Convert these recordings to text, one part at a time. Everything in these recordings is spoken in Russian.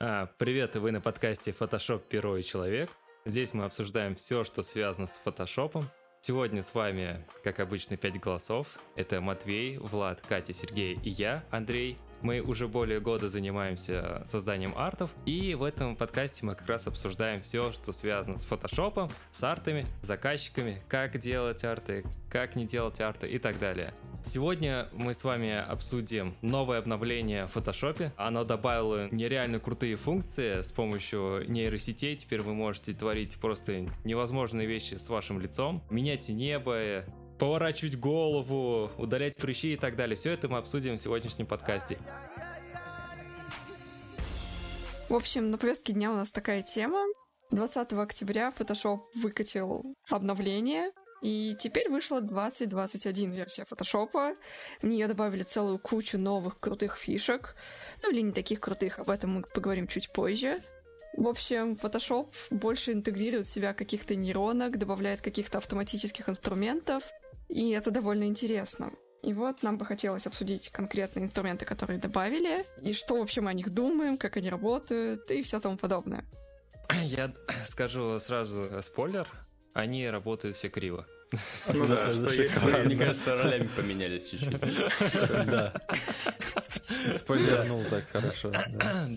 А, привет, вы на подкасте Photoshop Перо и Человек. Здесь мы обсуждаем все, что связано с фотошопом. Сегодня с вами, как обычно, пять голосов. Это Матвей, Влад, Катя, Сергей и я, Андрей. Мы уже более года занимаемся созданием артов, и в этом подкасте мы как раз обсуждаем все, что связано с фотошопом, с артами, заказчиками, как делать арты, как не делать арты и так далее. Сегодня мы с вами обсудим новое обновление в фотошопе. Оно добавило нереально крутые функции с помощью нейросетей. Теперь вы можете творить просто невозможные вещи с вашим лицом, менять небо, поворачивать голову, удалять прыщи и так далее. Все это мы обсудим в сегодняшнем подкасте. В общем, на повестке дня у нас такая тема. 20 октября Photoshop выкатил обновление, и теперь вышла 2021 версия Photoshop. В нее добавили целую кучу новых крутых фишек. Ну или не таких крутых, об этом мы поговорим чуть позже. В общем, Photoshop больше интегрирует в себя каких-то нейронок, добавляет каких-то автоматических инструментов, и это довольно интересно. И вот нам бы хотелось обсудить конкретные инструменты, которые добавили, и что, в общем, о них думаем, как они работают, и все тому подобное. Я скажу сразу спойлер, они работают все криво. Ну да, что Мне кажется, ролями поменялись чуть-чуть. Да. Спойлернул так хорошо.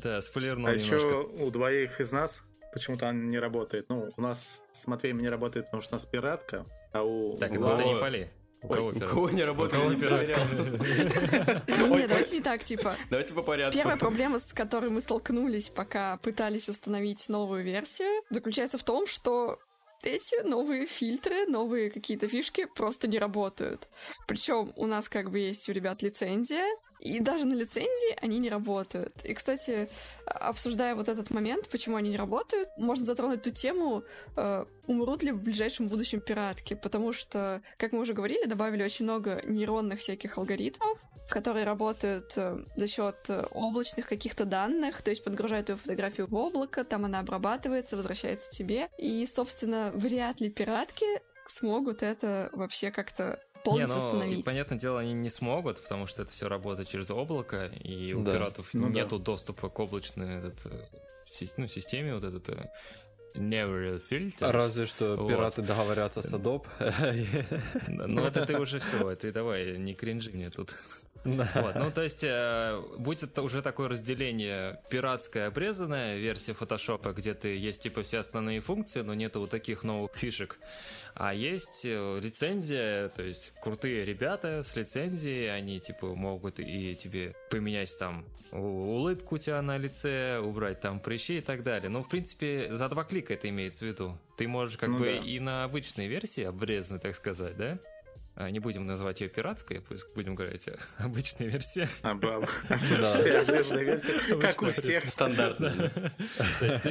Да, спойлернул А еще у двоих из нас почему-то он не работает. Ну, у нас с Матвеем не работает, потому что у нас пиратка, а у... Так, это не поли. У кого, у кого не работает, не проверял. Нет, давайте не так, типа. Давайте по порядку. Первая проблема, с которой мы столкнулись, пока пытались установить новую версию, заключается в том, что эти новые фильтры, новые какие-то фишки просто не работают. Причем у нас как бы есть у ребят лицензия, и даже на лицензии они не работают. И, кстати, обсуждая вот этот момент, почему они не работают, можно затронуть ту тему, э, умрут ли в ближайшем будущем пиратки, потому что, как мы уже говорили, добавили очень много нейронных всяких алгоритмов, которые работают э, за счет э, облачных каких-то данных, то есть подгружают твою фотографию в облако, там она обрабатывается, возвращается тебе, и, собственно, вряд ли пиратки смогут это вообще как-то полностью не, ну, остановить. Понятное дело, они не смогут, потому что это все работает через облако, и у да. пиратов ну, нету да. доступа к облачной этот, э, ну, системе вот этот Never filters. Разве что вот. пираты договорятся с Adobe. Ну, это ты уже все, ты давай, не кринжи мне тут. Вот, ну, то есть, э, будет уже такое разделение пиратская обрезанная версия фотошопа, где ты есть, типа, все основные функции, но нету вот таких новых фишек. А есть э, лицензия, то есть крутые ребята с лицензией, они типа могут и тебе поменять там улыбку у тебя на лице, убрать там прыщи и так далее. Но в принципе за два клика это имеется в виду. Ты можешь как ну, бы да. и на обычной версии обрезанной, так сказать, да? А, не будем называть ее пиратской, пусть будем говорить обычной версии. Обычная версия, как у всех. Стандартно.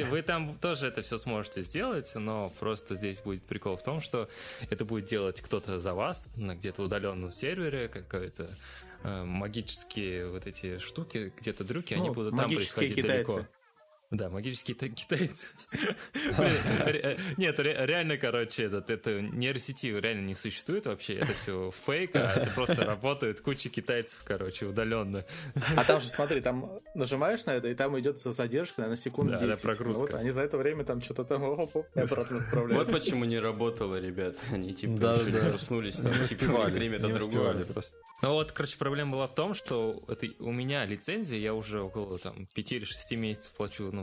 Вы там тоже это все сможете сделать, но просто здесь будет прикол в том, что это будет делать кто-то за вас на где-то удаленном сервере, какой-то э, магические вот эти штуки, где-то дрюки, они ну, будут там происходить далеко. Да, магические китайцы. Нет, реально, короче, этот, это нейросети реально не существует вообще. Это все фейк, а это просто работает куча китайцев, короче, удаленно. А там же, смотри, там нажимаешь на это, и там идет задержка, на секунду 10. Да, прогрузка. Вот, они за это время там что-то там обратно отправляют. Вот почему не работало, ребят. Они типа проснулись, там, типа, успевали, время-то другое. Просто. Ну вот, короче, проблема была в том, что это у меня лицензия, я уже около там 5 или 6 месяцев плачу, ну,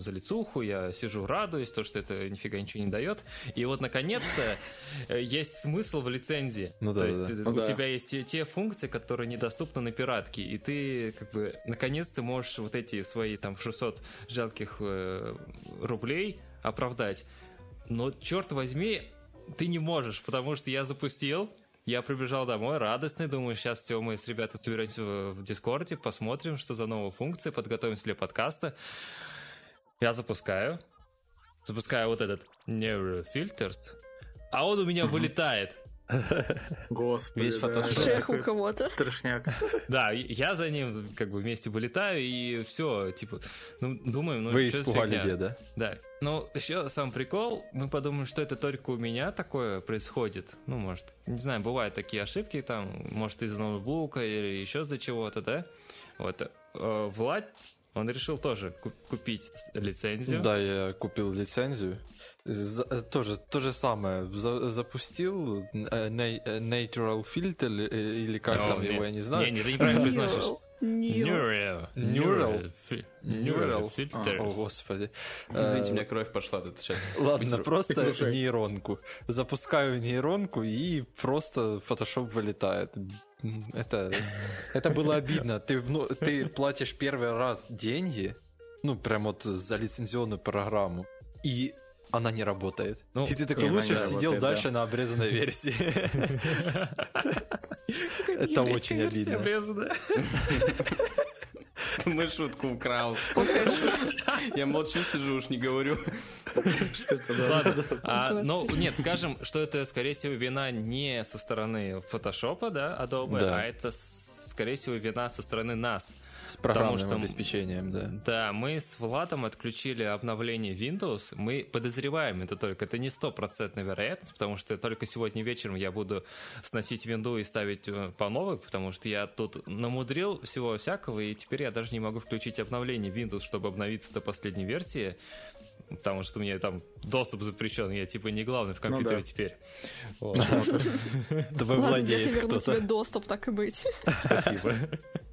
за лицуху, я сижу, радуюсь, то, что это нифига ничего не дает. И вот, наконец-то, э, есть смысл в лицензии. Ну, да, то есть да. у ну, тебя да. есть те, те функции, которые недоступны на пиратке, и ты, как бы, наконец-то можешь вот эти свои, там, 600 жалких э, рублей оправдать. Но, черт возьми, ты не можешь, потому что я запустил, я прибежал домой, радостный, думаю, сейчас все, мы с ребятами соберемся в Дискорде, посмотрим, что за новые функции, подготовимся для подкаста. Я запускаю, запускаю вот этот Neurofilters, а он у меня вылетает. Господи, Весь Шех у кого-то. Трешняк. Да, я за ним как бы вместе вылетаю, и все, типа, ну, думаем, ну, Вы испугали где, да? Да. Ну, еще сам прикол, мы подумаем, что это только у меня такое происходит. Ну, может, не знаю, бывают такие ошибки, там, может, из ноутбука или еще за чего-то, да? Вот. Э, Влад он решил тоже купить лицензию. Да, я купил лицензию. За, э, тоже то же самое. За, запустил э, Natural Filter или как О, там нет, его, я не знаю. Не, не, ты неправильно произносишь. Neural. Neural. Neural filters. О, господи. Извините, у меня кровь пошла тут сейчас. Ладно, просто нейронку. Запускаю нейронку, и просто Photoshop вылетает. Это, это было обидно. Ты, ну, ты платишь первый раз деньги, ну, прям вот за лицензионную программу, и она не работает. Ну, и ты такой лучше сидел работает, дальше да. на обрезанной версии. Это очень обидно. Мы шутку украл. Я молчу, сижу, уж не говорю. Что это Ладно. А, ну, нет, скажем, что это, скорее всего, вина не со стороны фотошопа, да, Adobe, а это, скорее всего, вина со стороны нас. С программным что, обеспечением, да. Да, мы с Владом отключили обновление Windows. Мы подозреваем это только. Это не стопроцентная вероятность, потому что только сегодня вечером я буду сносить винду и ставить э, по новой, потому что я тут намудрил всего всякого, и теперь я даже не могу включить обновление Windows, чтобы обновиться до последней версии потому что у меня там доступ запрещен, я типа не главный в компьютере ну, да. теперь. Тобой владеет кто-то. тебе доступ, так и быть. Спасибо.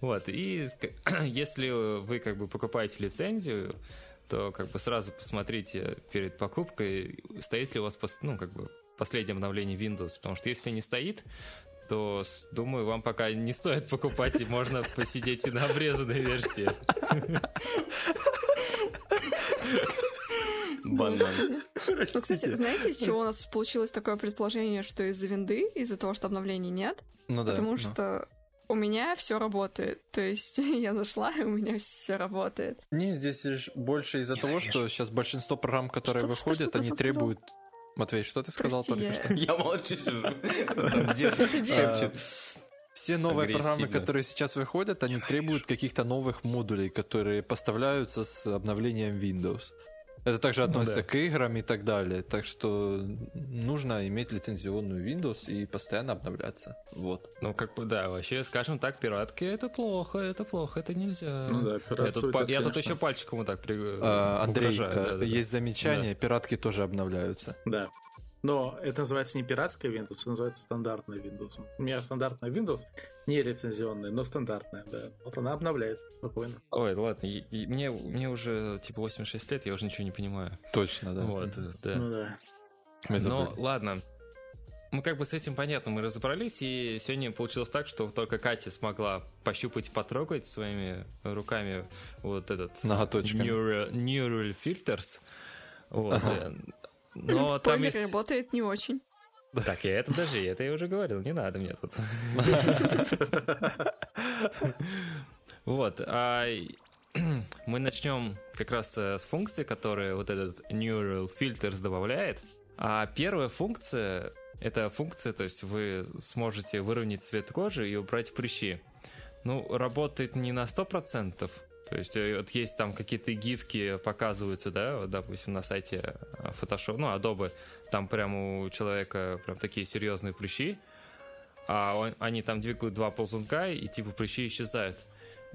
Вот, и если вы как бы покупаете лицензию, то как бы сразу посмотрите перед покупкой, стоит ли у вас ну, как бы последнее обновление Windows, потому что если не стоит, то, думаю, вам пока не стоит покупать, и можно посидеть и на обрезанной версии. Банан. Ну, кстати, знаете, из чего у нас получилось такое предположение, что из-за винды, из-за того, что обновлений нет? Ну да. Потому что у меня все работает. То есть я зашла, и у меня все работает. Не, здесь лишь больше из-за того, что сейчас большинство программ, которые что, выходят, что, что, они требуют... Матвей, что ты сказал Прости, только что? Я молчу сижу. А, все новые программы, которые сейчас выходят, они требуют каких-то новых модулей, которые поставляются с обновлением Windows. Это также относится ну, да. к играм и так далее. Так что нужно иметь лицензионную Windows и постоянно обновляться. Вот. Ну, как бы, да, вообще, скажем так, пиратки это плохо, это плохо, это нельзя. Ну да, я тут, это, я тут еще пальчиком вот так при... а, Андрей, угрожаю. Да, да, есть замечание, да. пиратки тоже обновляются. Да. Но это называется не пиратская Windows, это называется стандартная Windows. У меня стандартная Windows, не лицензионная, но стандартная, да. Вот она обновляется спокойно. Ой, ладно, и, и мне, мне уже типа 86 лет, я уже ничего не понимаю. Точно, да. Вот, да. Ну да. Мы но ладно, мы как бы с этим понятно, мы разобрались, и сегодня получилось так, что только Катя смогла пощупать, потрогать своими руками вот этот Ноготочками. Neural, neural Filters. Вот. Ага. Но Спойлер, там есть... работает не очень. Так, я это даже, это я уже говорил, не надо мне тут. Вот, а мы начнем как раз э, с функции, которая вот этот Neural Filters добавляет. А первая функция — это функция, то есть вы сможете выровнять цвет кожи и убрать прыщи. Ну, работает не на 100%, то есть э, вот есть там какие-то гифки показываются, да, вот, допустим, на сайте э, Photoshop, ну, Adobe, там прям у человека прям такие серьезные прыщи, а он, они там двигают два ползунка, и типа прыщи исчезают.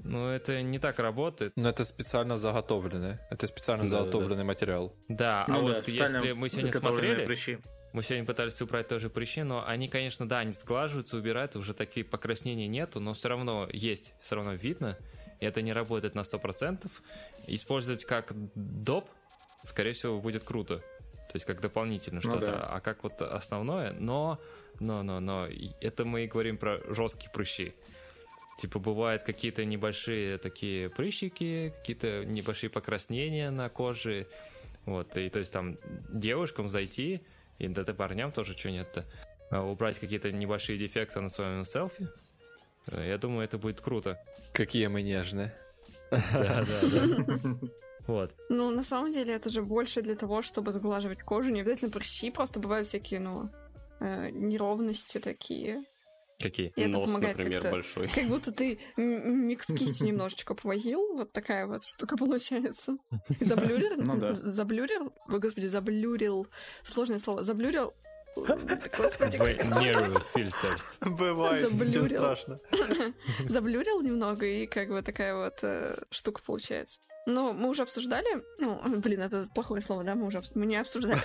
Но это не так работает. Но это специально заготовленное. Это специально да, заготовленный да. материал. Да, а ну, а да, вот если мы сегодня смотрели, прыщи. мы сегодня пытались убрать тоже прыщи, но они, конечно, да, они сглаживаются, убирают, уже такие покраснения нету, но все равно есть, все равно видно это не работает на 100%, использовать как доп, скорее всего, будет круто. То есть как дополнительно ну, что-то. Да. А как вот основное, но, но, но, но, это мы и говорим про жесткие прыщи. Типа бывают какие-то небольшие такие прыщики, какие-то небольшие покраснения на коже. Вот, и то есть там девушкам зайти, и да парням тоже что нет-то, а убрать какие-то небольшие дефекты на своем селфи, я думаю, это будет круто. Какие мы нежные. Да, да, да. Вот. Ну, на самом деле, это же больше для того, чтобы заглаживать кожу. Не обязательно прыщи, просто бывают всякие, ну, э, неровности такие. Какие? И Нос, например, большой. Как будто ты микс кистью немножечко повозил. Вот такая вот штука получается. Заблюрил? Ну да. Заблюрил? Ой, господи, заблюрил. Сложное слово. Заблюрил Господи, фильтрс. Бывает, ничего страшно. Заблюрил немного, и как бы такая вот э, штука получается. Ну, мы уже обсуждали. Ну, блин, это плохое слово, да? Мы уже мы не обсуждали.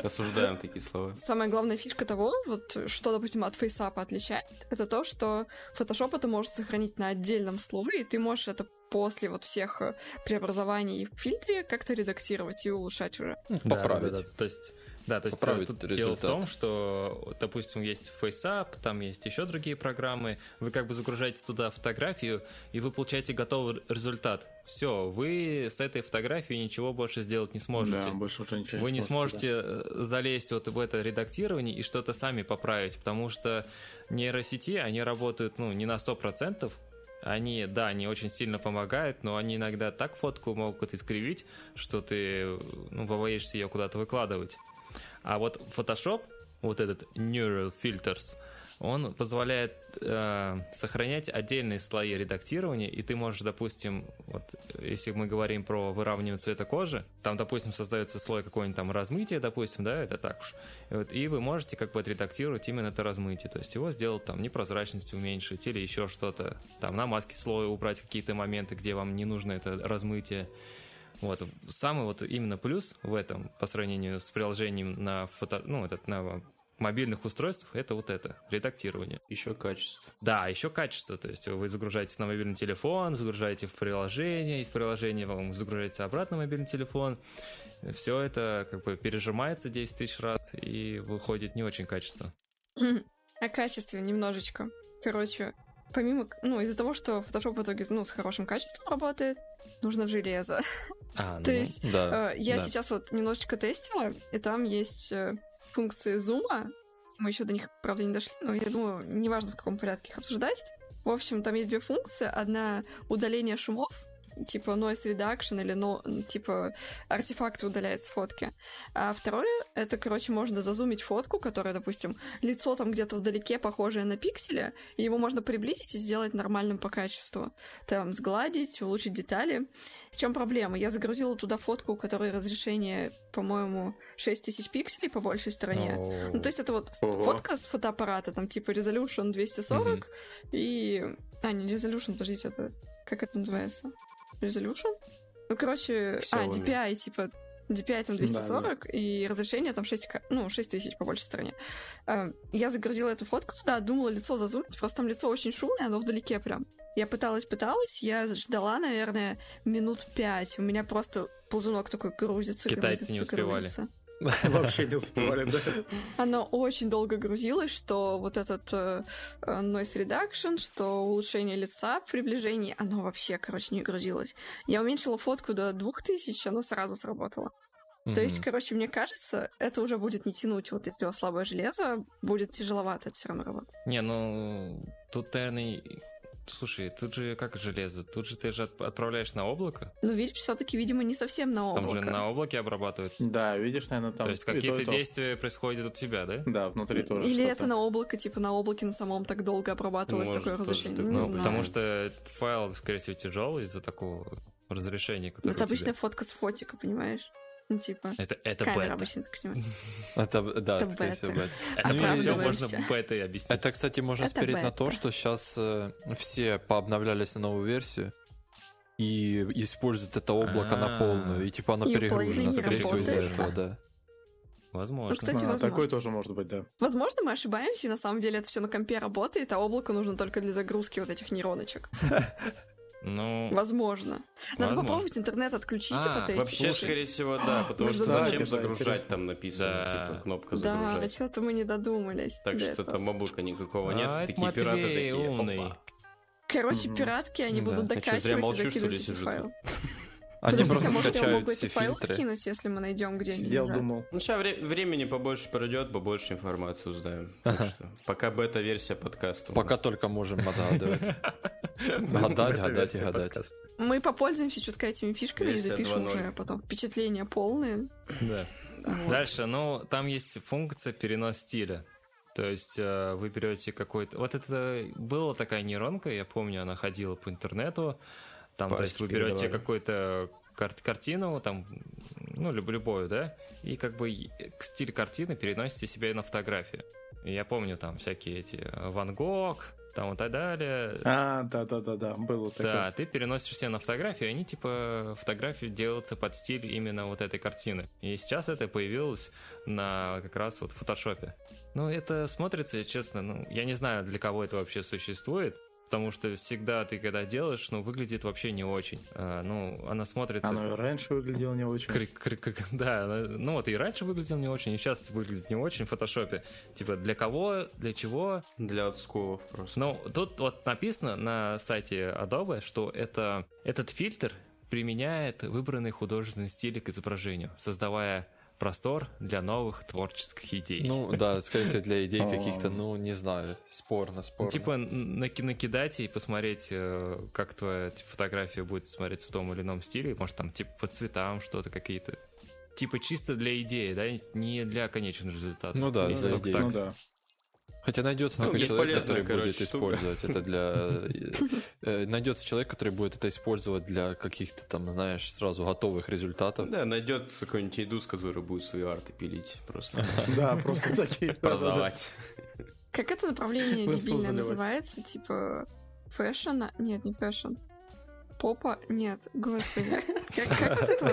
Осуждаем такие слова. Самая главная фишка того, вот что, допустим, от фейсапа отличает, это то, что Photoshop это может сохранить на отдельном слое, и ты можешь это после вот всех э, преобразований в фильтре как-то редактировать и улучшать уже. Поправить. Да, да, да. То есть да, то есть э, тут результат. дело в том, что, допустим, есть FaceApp, там есть еще другие программы, вы как бы загружаете туда фотографию, и вы получаете готовый результат. Все, вы с этой фотографией ничего больше сделать не сможете. Да, больше уже ничего Вы не сможете да. Э, залезть вот в это редактирование и что-то сами поправить, потому что нейросети, они работают, ну, не на 100%, они, да, они очень сильно помогают, но они иногда так фотку могут искривить, что ты ну, побоишься ее куда-то выкладывать. А вот Photoshop, вот этот Neural Filters, он позволяет э, сохранять отдельные слои редактирования, и ты можешь, допустим, вот если мы говорим про выравнивание цвета кожи, там, допустим, создается слой какое-нибудь там размытие, допустим, да, это так уж, и, вот, и вы можете как бы отредактировать именно это размытие, то есть его сделать там непрозрачность уменьшить или еще что-то, там на маске слоя убрать какие-то моменты, где вам не нужно это размытие, вот. Самый вот именно плюс в этом по сравнению с приложением на фото, ну, этот, на мобильных устройствах это вот это, редактирование. Еще качество. Да, еще качество. То есть вы загружаете на мобильный телефон, загружаете в приложение, из приложения вам загружаете обратно на мобильный телефон. Все это как бы пережимается 10 тысяч раз и выходит не очень качественно. О качестве немножечко. Короче, помимо, ну, из-за того, что Photoshop в итоге, ну, с хорошим качеством работает, нужно в железо. А, ну, То есть да, э, я да. сейчас вот немножечко тестила, и там есть э, функции зума. Мы еще до них, правда, не дошли, но я думаю, неважно в каком порядке их обсуждать. В общем, там есть две функции. Одна удаление шумов, типа noise reduction или no, типа артефакты удаляет с фотки. А второе, это, короче, можно зазумить фотку, которая, допустим, лицо там где-то вдалеке похожее на пикселе, и его можно приблизить и сделать нормальным по качеству. Там сгладить, улучшить детали. В чем проблема? Я загрузила туда фотку, у которой разрешение, по-моему, 6000 пикселей по большей стороне. Oh. Ну, то есть это вот Ого. фотка с фотоаппарата, там типа resolution 240 mm-hmm. и... А, не resolution, подождите, это... Как это называется? Resolution? Ну, короче, а, Xiaomi. а, DPI, типа, DPI там 240, да, да. и разрешение там 6, ну, 6 тысяч по большей стороне. А, я загрузила эту фотку туда, думала лицо зазумить, просто там лицо очень шумное, оно вдалеке прям. Я пыталась, пыталась, я ждала, наверное, минут пять. У меня просто ползунок такой грузится, Китайцы грузится, не успевали. Грузится. Вообще не успевали, да. Оно очень долго грузилось, что вот этот э, noise reduction, что улучшение лица, приближение, оно вообще, короче, не грузилось. Я уменьшила фотку до 2000, оно сразу сработало. Mm-hmm. То есть, короче, мне кажется, это уже будет не тянуть. Вот если у вас слабое железо, будет тяжеловато это все равно работать. Не, ну, тут, наверное, Слушай, тут же как железо? Тут же ты же отправляешь на облако? Ну, видишь, все-таки, видимо, не совсем на облако. Там же на облаке обрабатывается. Да, видишь, наверное, там... То есть какие-то то, действия то. происходят у тебя, да? Да, внутри тоже Или это на облако, типа на облаке на самом так долго обрабатывалось Может, такое разрешение? Не ну, знаю. Потому что файл, скорее всего, тяжелый из-за такого разрешения, которое Это обычная фотка с фотика, понимаешь? Ну, типа, это, это камера бета. обычно так снимает. Это, да, это скорее всего, бета. Это ну, все можно бетой объяснить. Это, кстати, можно это спирить на то, что сейчас э, все пообновлялись на новую версию и используют это облако на А. полную, и типа оно И перегружено, скорее всего, из-за этого, да. Возможно. Ну, кстати, А, возможно. такое тоже может быть, да. Возможно, мы ошибаемся, и на самом деле это все на компе работает, а облако нужно только для загрузки вот этих нейроночек. Ну, Возможно. Надо Возможно. попробовать интернет отключить А, и потестить. Вообще, скорее всего, да, потому что Кстати, зачем да, загружать интересно. там написано, Да. типа кнопка Да, загружать. что-то мы не додумались. Так что этого. там облака никакого нет, А, это такие пираты Матвей такие, умный. опа. Короче, пиратки, они Да. будут А докачивать и что закидывать эти файлы. Они просто а может, скачают все файлы фильтры. скинуть, если мы найдем, где они Сидел, думал. Ну, сейчас времени побольше пройдет, побольше информации узнаем. Так что пока бета-версия подкаста. Пока только можем отгадывать. Гадать, гадать и гадать. Мы попользуемся чутка этими фишками и запишем 2.0. уже потом впечатления полные. Да. Дальше, ну, там есть функция перенос стиля. То есть э, вы берете какой-то... Вот это была такая нейронка, я помню, она ходила по интернету. Там, то есть вы берете передавали. какую-то кар- картину, там ну, любую, да, и как бы стиль картины переносите себе на фотографию. И я помню там всякие эти э, Ван Гог, там и так далее. А, да-да-да-да, было такое. Да, ты переносишь все на фотографию, и они типа фотографии делаются под стиль именно вот этой картины. И сейчас это появилось на как раз вот фотошопе. Ну, это смотрится, честно, ну, я не знаю, для кого это вообще существует, потому что всегда ты когда делаешь, ну, выглядит вообще не очень. А, ну, она смотрится... Оно и раньше выглядело не очень. Кр- кр- кр- да, ну вот и раньше выглядело не очень, и сейчас выглядит не очень в фотошопе. Типа, для кого, для чего? Для отсколов просто. Ну, тут вот написано на сайте Adobe, что это, этот фильтр применяет выбранный художественный стиль к изображению, создавая простор для новых творческих идей. Ну да, скорее всего, для идей каких-то, ну не знаю, спорно, спорно. Типа накидать и посмотреть, э, как твоя фотография будет смотреться в том или ином стиле, может там типа по цветам что-то какие-то. Типа чисто для идеи, да, не для конечного результата. Ну да, для идеи. Ну да. Хотя найдется ну, такой человек, который короче, будет использовать это для... Э, э, найдется человек, который будет это использовать для каких-то там, знаешь, сразу готовых результатов. Да, найдется какой-нибудь индус, который будет свои арты пилить просто. Да, просто такие. Продавать. Как это направление дебильное называется? Типа fashion? Нет, не fashion. Попа? Нет, господи. Как вот это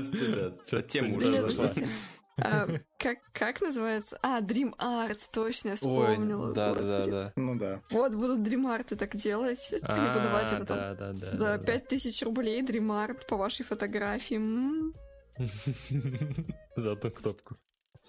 вот? Что-то тему уже зашла. А, как, как называется? А, Dream Art, точно, я вспомнила. Ой, да, да, да, Ну да. Вот будут Dream Art так делать и выдавать это там. Да, да, да, за пять тысяч рублей Dream Art по вашей фотографии. За одну кнопку.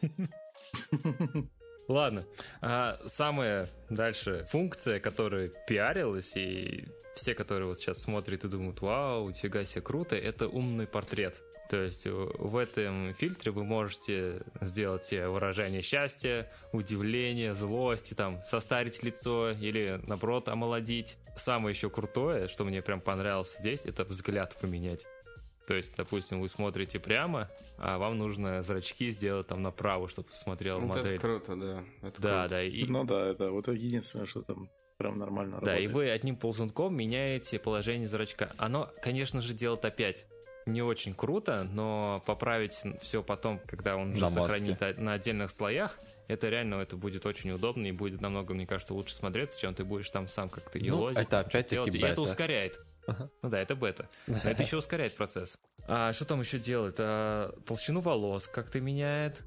Ладно. А самая дальше функция, которая пиарилась, и все, которые вот сейчас смотрят и думают, вау, фига себе круто, это умный портрет. То есть э, в этом фильтре вы можете сделать выражение счастья, удивления, злости, там, состарить лицо или, наоборот, омолодить. Самое еще крутое, что мне прям понравилось здесь, это взгляд поменять. То есть, допустим, вы смотрите прямо, а вам нужно зрачки сделать там направо, чтобы смотрел вот модель. Это круто, да. Это да, круто. да. И... Ну да, это вот единственное, что там прям нормально да, работает. Да, и вы одним ползунком меняете положение зрачка. Оно, конечно же, делает опять не очень круто, но поправить все потом, когда он уже сохранит на отдельных слоях, это реально это будет очень удобно и будет намного, мне кажется, лучше смотреться, чем ты будешь там сам как-то ну, елозить. Это опять-таки бета. И это ускоряет. Ага. Ну да, это бета. Но это еще ускоряет процесс. А что там еще делает? А, толщину волос как-то меняет.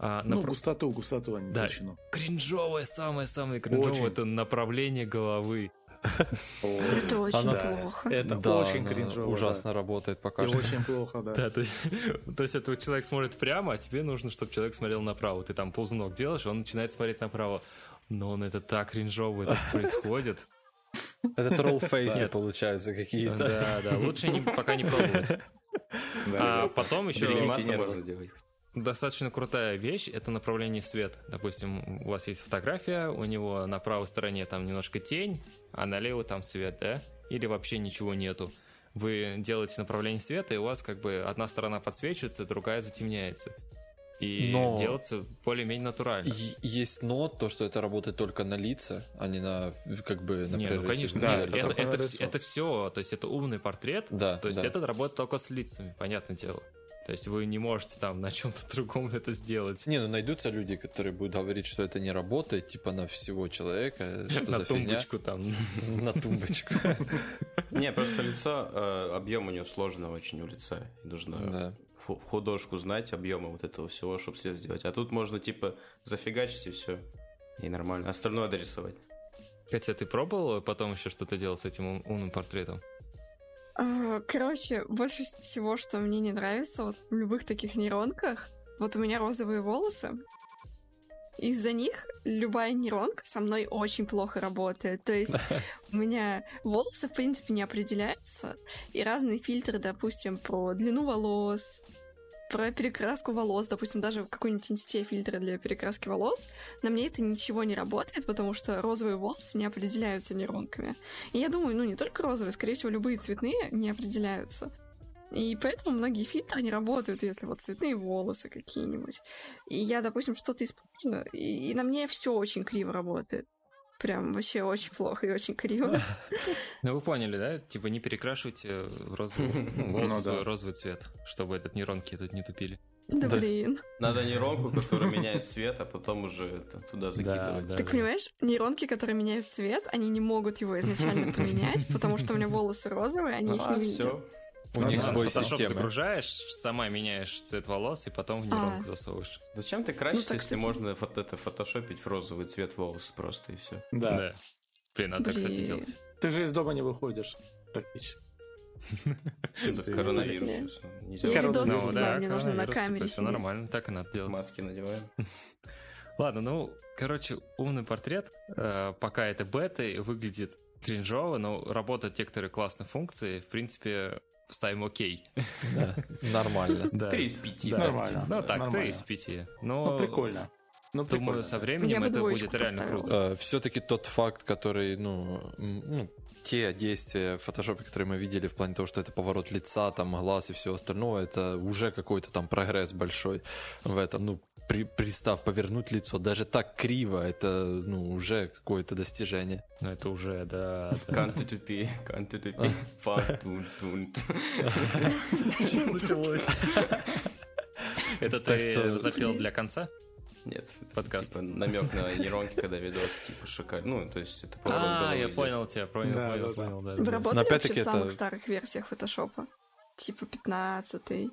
А, ну, напр... густоту, густоту, а не да. толщину. Кринжовое, самое-самое кринжовое, это направление головы. Это очень плохо. Это очень кринжово. Ужасно работает пока И что. очень плохо, да. да то, есть, то есть это человек смотрит прямо, а тебе нужно, чтобы человек смотрел направо. Ты там ползунок делаешь, он начинает смотреть направо. Но он это так кринжово это происходит. Это троллфейсы получаются какие-то. Да, да, лучше пока не пробовать. А потом еще достаточно крутая вещь — это направление света. Допустим, у вас есть фотография, у него на правой стороне там немножко тень, а налево там свет, да? Или вообще ничего нету. Вы делаете направление света, и у вас как бы одна сторона подсвечивается, другая затемняется. И но делается более-менее натурально. Есть но, то, что это работает только на лица, а не на, как бы, на Не, ну конечно, да, нет, это, это, это, это все, то есть это умный портрет, да, то есть да. это работает только с лицами, понятное дело. То есть вы не можете там на чем-то другом это сделать. Не, ну найдутся люди, которые будут говорить, что это не работает, типа на всего человека, что за тумбочку там. На тумбочку. Не, просто лицо, э, объем у него сложно очень у лица. Нужно художку знать, объема вот этого всего, чтобы свет сделать. А тут можно типа зафигачить и все. И нормально. Остальное дорисовать. Катя, ты пробовала потом еще что-то делать с этим умным портретом? А, короче, больше всего, что мне не нравится вот в любых таких нейронках, вот у меня розовые волосы, из-за них любая нейронка со мной очень плохо работает. То есть у меня волосы, в принципе, не определяются, и разные фильтры, допустим, про длину волос, про перекраску волос, допустим, даже какой-нибудь инсте фильтры для перекраски волос, на мне это ничего не работает, потому что розовые волосы не определяются нейронками. И я думаю, ну не только розовые, скорее всего, любые цветные не определяются. И поэтому многие фильтры не работают, если вот цветные волосы какие-нибудь. И я, допустим, что-то использую, и, и на мне все очень криво работает. Прям вообще очень плохо и очень криво. Ну вы поняли, да? Типа не перекрашивайте в розовый, ну, да. розовый цвет, чтобы этот нейронки этот не тупили. Да, да блин. Надо нейронку, которая меняет цвет, а потом уже это, туда закидывать. Да, да, так понимаешь, нейронки, которые меняют цвет, они не могут его изначально поменять, потому что у меня волосы розовые, они их не видят. У них сбой системы. загружаешь, сама меняешь цвет волос, и потом в нейронку а. засовываешь. Зачем ты красишься, ну, если можно это фотошопить в розовый цвет волос просто, и все? Да. Блин, надо, кстати, делать. Ты же из дома не выходишь, практически. Коронавирус. Я видосы ну снимаю, мне нужно на камере Все нормально, так и надо делать. Маски надеваем. Ладно, ну, короче, умный портрет, э, пока это бета, выглядит кринжово, но работают некоторые классные функции. В принципе, ставим окей. Да, нормально. Три из пяти. Нормально. Ну так, три из пяти. Ну, прикольно. Ну, Думаю, со временем это будет реально круто. Э, Все-таки тот факт, который, ну, ну, те действия в фотошопе, которые мы видели в плане того, что это поворот лица, там, глаз и все остальное, это уже какой-то там прогресс большой в этом. Ну, при, пристав повернуть лицо, даже так криво, это, ну, уже какое-то достижение. Ну, это уже, да. Канты тупи, канты тупи, фантун, тун. Что началось? Это ты запел для конца? Нет, подкаст. Типа, намек на нейронки, когда видос типа шикарный. Ну, то есть это А, я понял тебя, понял, да, понял, да, понял, да. Вы работали вообще в самых старых версиях фотошопа? Типа 15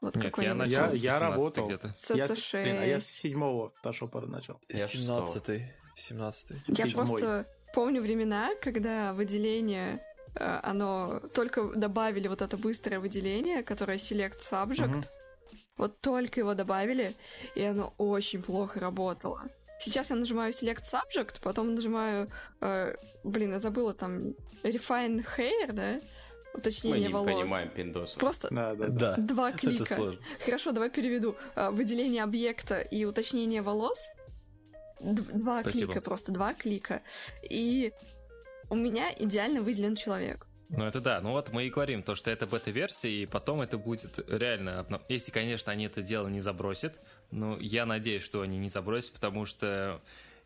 вот Нет, я начал я, я работал где-то. Я, блин, а я с седьмого фотошопа начал. Я 17 17 Я просто помню времена, когда выделение э, оно только добавили вот это быстрое выделение, которое Select Subject. Угу. Вот только его добавили, и оно очень плохо работало. Сейчас я нажимаю Select Subject, потом нажимаю, э, блин, я забыла там Refine Hair, да? Уточнение Мы не волос. понимаем пиндосов. Просто да, да, да. два клика. Хорошо, давай переведу. Э, выделение объекта и уточнение волос. Два Спасибо. клика, просто два клика. И у меня идеально выделен человек. Ну это да, ну вот мы и говорим, то, что это бета-версия, и потом это будет реально, если, конечно, они это дело не забросят, но я надеюсь, что они не забросят, потому что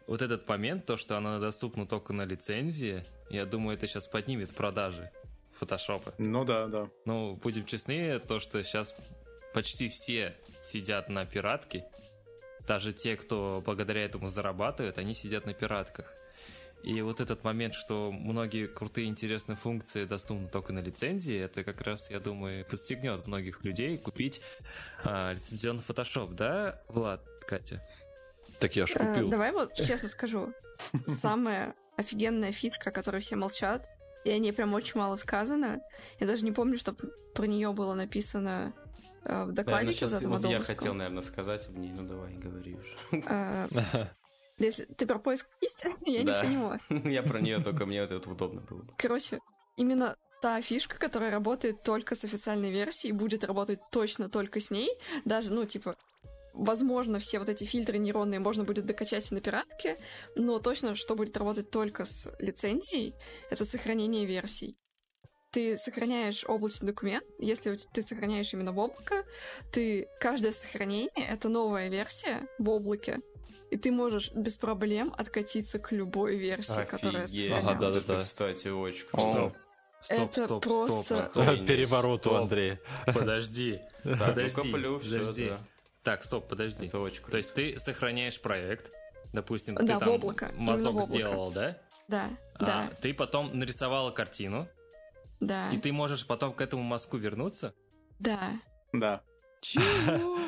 вот этот момент, то, что она доступна только на лицензии, я думаю, это сейчас поднимет продажи фотошопа. Ну да, да. Ну, будем честны, то, что сейчас почти все сидят на пиратке, даже те, кто благодаря этому зарабатывают, они сидят на пиратках. И вот этот момент, что многие крутые интересные функции доступны только на лицензии, это как раз, я думаю, подстегнет многих людей купить а, лицензионный Photoshop, да, Влад, Катя? Так я ж э, купил. давай вот честно скажу. Самая офигенная фишка, о которой все молчат, и о ней прям очень мало сказано. Я даже не помню, что про нее было написано э, в докладе. Наверное, сейчас вот я хотел, наверное, сказать об ней, ну давай, говори уже. Э, если ты про поиск истины, я не понимаю. Я про нее только мне это удобно было. Короче, именно та фишка, которая работает только с официальной версией, будет работать точно только с ней. Даже, ну, типа, возможно, все вот эти фильтры нейронные можно будет докачать на пиратке, но точно, что будет работать только с лицензией, это сохранение версий. Ты сохраняешь облачный документ, если ты сохраняешь именно в облако, ты каждое сохранение — это новая версия в облаке, и ты можешь без проблем откатиться к любой версии, Офигеть. которая сохранялась. Ага, да, да, да. Кстати, очень круто. Стоп, это стоп, просто... стоп, стоп. Переворот у Андрея. Подожди, подожди, подожди. Так, стоп, подожди. Это очень круто. То есть ты сохраняешь проект, допустим, да, ты там облако. мазок сделал, да? Да, а, да. Ты потом нарисовала картину. Да. И ты можешь потом к этому мазку вернуться? Да. Да. Чего?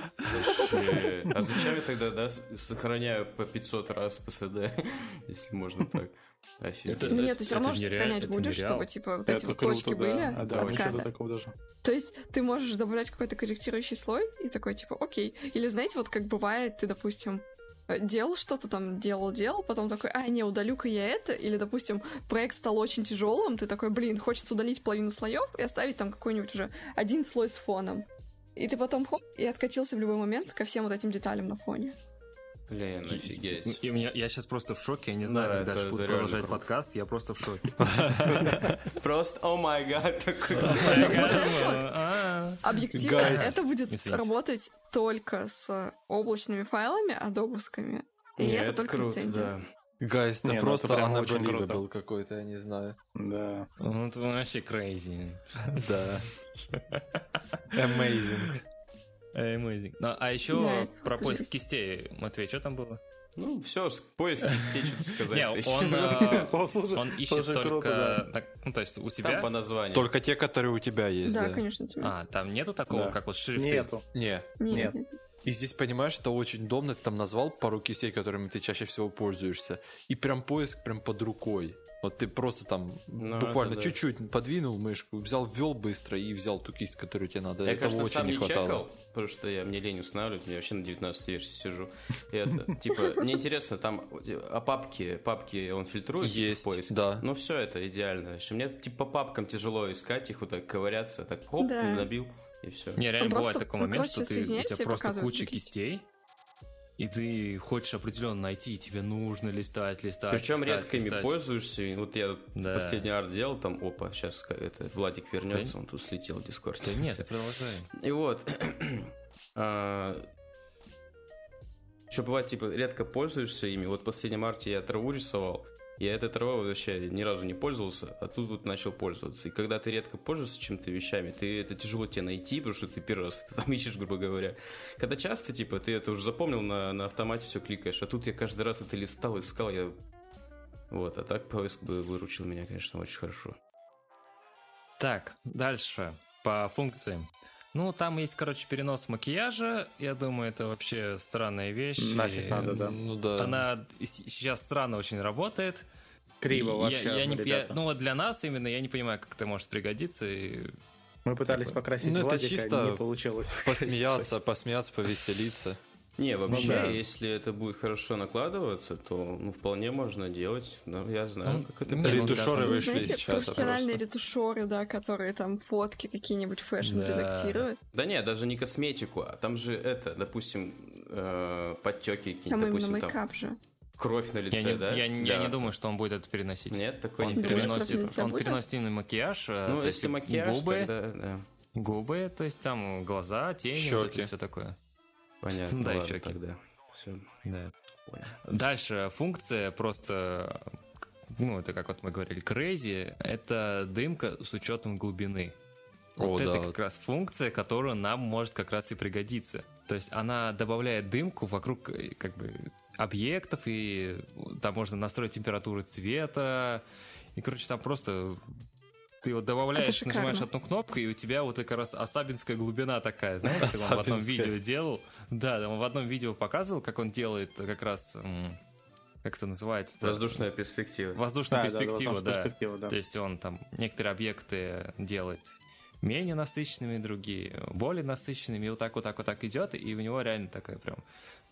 А зачем я тогда, да, сохраняю по 500 раз ПСД, если можно так? Это, Нет, ты все равно сохранять будешь, чтобы типа вот эти вот точки были а, да, отката. такого даже. То есть ты можешь добавлять какой-то корректирующий слой и такой типа окей. Или знаете, вот как бывает, ты, допустим, делал что-то там, делал, делал, потом такой, а, не, удалю-ка я это, или, допустим, проект стал очень тяжелым, ты такой, блин, хочется удалить половину слоев и оставить там какой-нибудь уже один слой с фоном. И ты потом хоп, и откатился в любой момент ко всем вот этим деталям на фоне. Блин, офигеть. И, меня, я сейчас просто в шоке, я не знаю, да, как дальше буду продолжать круто. подкаст, я просто в шоке. Просто, о май гад, такой. А. Объективно, это будет работать только с облачными файлами, адобовскими. И это только лицензия. Гайс, это ну просто ну, это очень круто. был какой-то, я не знаю. Да. Ну, это вообще crazy. Да. Amazing. Amazing. Ну, а еще про поиск кистей, Матвей, что там было? Ну, все, поиск кистей, что сказать. Он, э, он ищет только, ну, то есть у тебя... Там по названию. Только те, которые у тебя есть, да. конечно. А, там нету такого, как вот шрифты? Нету. Не. Нет. И здесь, понимаешь, это очень удобно. Ты там назвал пару кистей, которыми ты чаще всего пользуешься. И прям поиск прям под рукой. Вот ты просто там ну, буквально да. чуть-чуть подвинул мышку, взял, ввел быстро и взял ту кисть, которую тебе надо. Я, Этого кажется, очень сам не хватало. Чекал, потому что я, мне лень устанавливать, я вообще на 19 версии сижу. это, типа, мне интересно, там, а папки, папки он фильтрует Есть, поиск? да. Ну все, это идеально. Мне, типа, по папкам тяжело искать их, вот так ковыряться, так, хоп, да. набил и все. Не, реально бывает такой момент, что ты, у тебя просто куча кистей, и ты хочешь определенно найти, и тебе нужно листать, листать. Причем листать, редко ими пользуешься. Вот я да. последний арт делал, там, опа, сейчас это Владик вернется, да? он тут слетел в Дискорд. Да нет, продолжай. И вот. а, еще бывает, типа, редко пользуешься ими. Вот в последнем арте я траву рисовал. Я этой травой вообще ни разу не пользовался, а тут вот начал пользоваться. И когда ты редко пользуешься чем-то вещами, ты это тяжело тебе найти, потому что ты первый раз это там ищешь, грубо говоря. Когда часто, типа, ты это уже запомнил, на, на автомате все кликаешь, а тут я каждый раз это листал, искал, я... Вот, а так поиск бы выручил меня, конечно, очень хорошо. Так, дальше по функциям. Ну, там есть, короче, перенос макияжа. Я думаю, это вообще странная вещь. Нафиг надо, да. Ну да. Она сейчас странно очень работает. Криво вообще. Я, я не, я, ну вот для нас именно я не понимаю, как это может пригодиться. И... Мы пытались типа... покрасить ну, Владика, это чисто не получилось. Посмеяться, посмеяться, повеселиться. Не, вообще, ну, да. если это будет хорошо накладываться, то ну, вполне можно делать. Ну, я знаю, ну, как это не, Ретушеры ну, вышли знаете, сейчас. профессиональные просто. ретушеры, да, которые там фотки какие-нибудь fashion да. редактируют. Да нет, даже не косметику, а там же это, допустим, э, подтеки какие-то, допустим, мейкап там... же. Кровь на лице, я не, да? Я, да. я не думаю, что он будет это переносить. Нет, такой он не переносит. Он переносит именно макияж. Э, ну, то если есть макияж, губы, тогда, да. губы, то есть там глаза, тени, Щеки. вот это все такое. Понятно. Да, ладно, щеки. тогда. Все. Да. Понял. Дальше функция просто, ну, это как вот мы говорили, crazy, это дымка с учетом глубины. О, вот да. это как раз функция, которая нам может как раз и пригодиться. То есть она добавляет дымку вокруг как бы объектов, и там можно настроить температуру цвета. И, короче, там просто ты вот добавляешь, нажимаешь одну кнопку, и у тебя вот как раз асабинская глубина такая, знаешь, ты в одном видео делал. Да, он в одном видео показывал, как он делает как раз как это называется? Воздушная перспектива. Воздушная да, перспектива, да, да. перспектива, да. То есть он там некоторые объекты делает менее насыщенными, другие более насыщенными, и вот так, вот так, вот так идет, и у него реально такая прям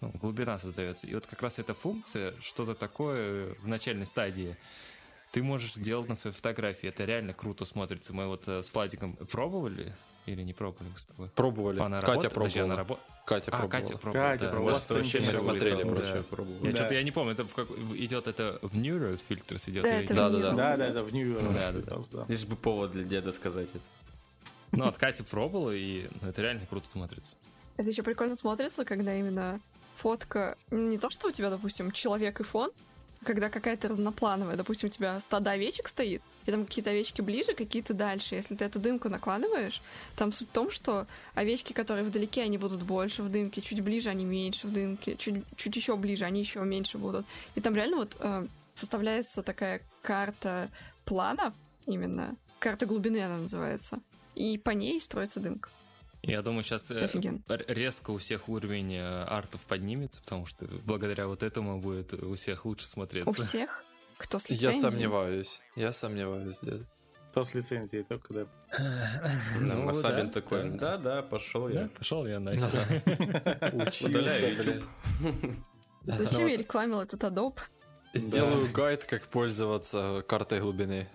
ну, глубина создается. И вот как раз эта функция, что-то такое в начальной стадии, ты можешь делать на своей фотографии. Это реально круто смотрится. Мы вот э, с Владиком пробовали или не пробовали с тобой? Пробовали. Она Катя работает? пробовала. Она рабо... Катя а, пробовала. Катя пробовала. Катя да. пробовала. Вас вообще не смотрели, да. Я да. что-то я не помню, это в как... идет это в Neural Filters идет. Да, или... это да, да, да, да, да, это в Neural. Да, да, да. Лишь бы повод для деда сказать это. Ну, от Кати пробовала, и ну, это реально круто смотрится. Это еще прикольно смотрится, когда именно фотка... Не то, что у тебя, допустим, человек и фон, когда какая-то разноплановая. Допустим, у тебя стадо овечек стоит, и там какие-то овечки ближе, какие-то дальше. Если ты эту дымку накладываешь, там суть в том, что овечки, которые вдалеке, они будут больше в дымке, чуть ближе они меньше в дымке, чуть, чуть еще ближе они еще меньше будут. И там реально вот э, составляется такая карта планов именно, карта глубины она называется, и по ней строится дымка. Я думаю, сейчас э, Офиген. резко у всех уровень э, артов поднимется, потому что благодаря вот этому будет у всех лучше смотреться. У всех? Кто с лицензией? Я сомневаюсь. Я сомневаюсь, дед. Кто с лицензией, только да. Ну, Масабин такой, да-да, пошел я. Пошел я нахер. Удаляю YouTube. Зачем я рекламил этот Adobe? Сделаю гайд, как пользоваться картой глубины.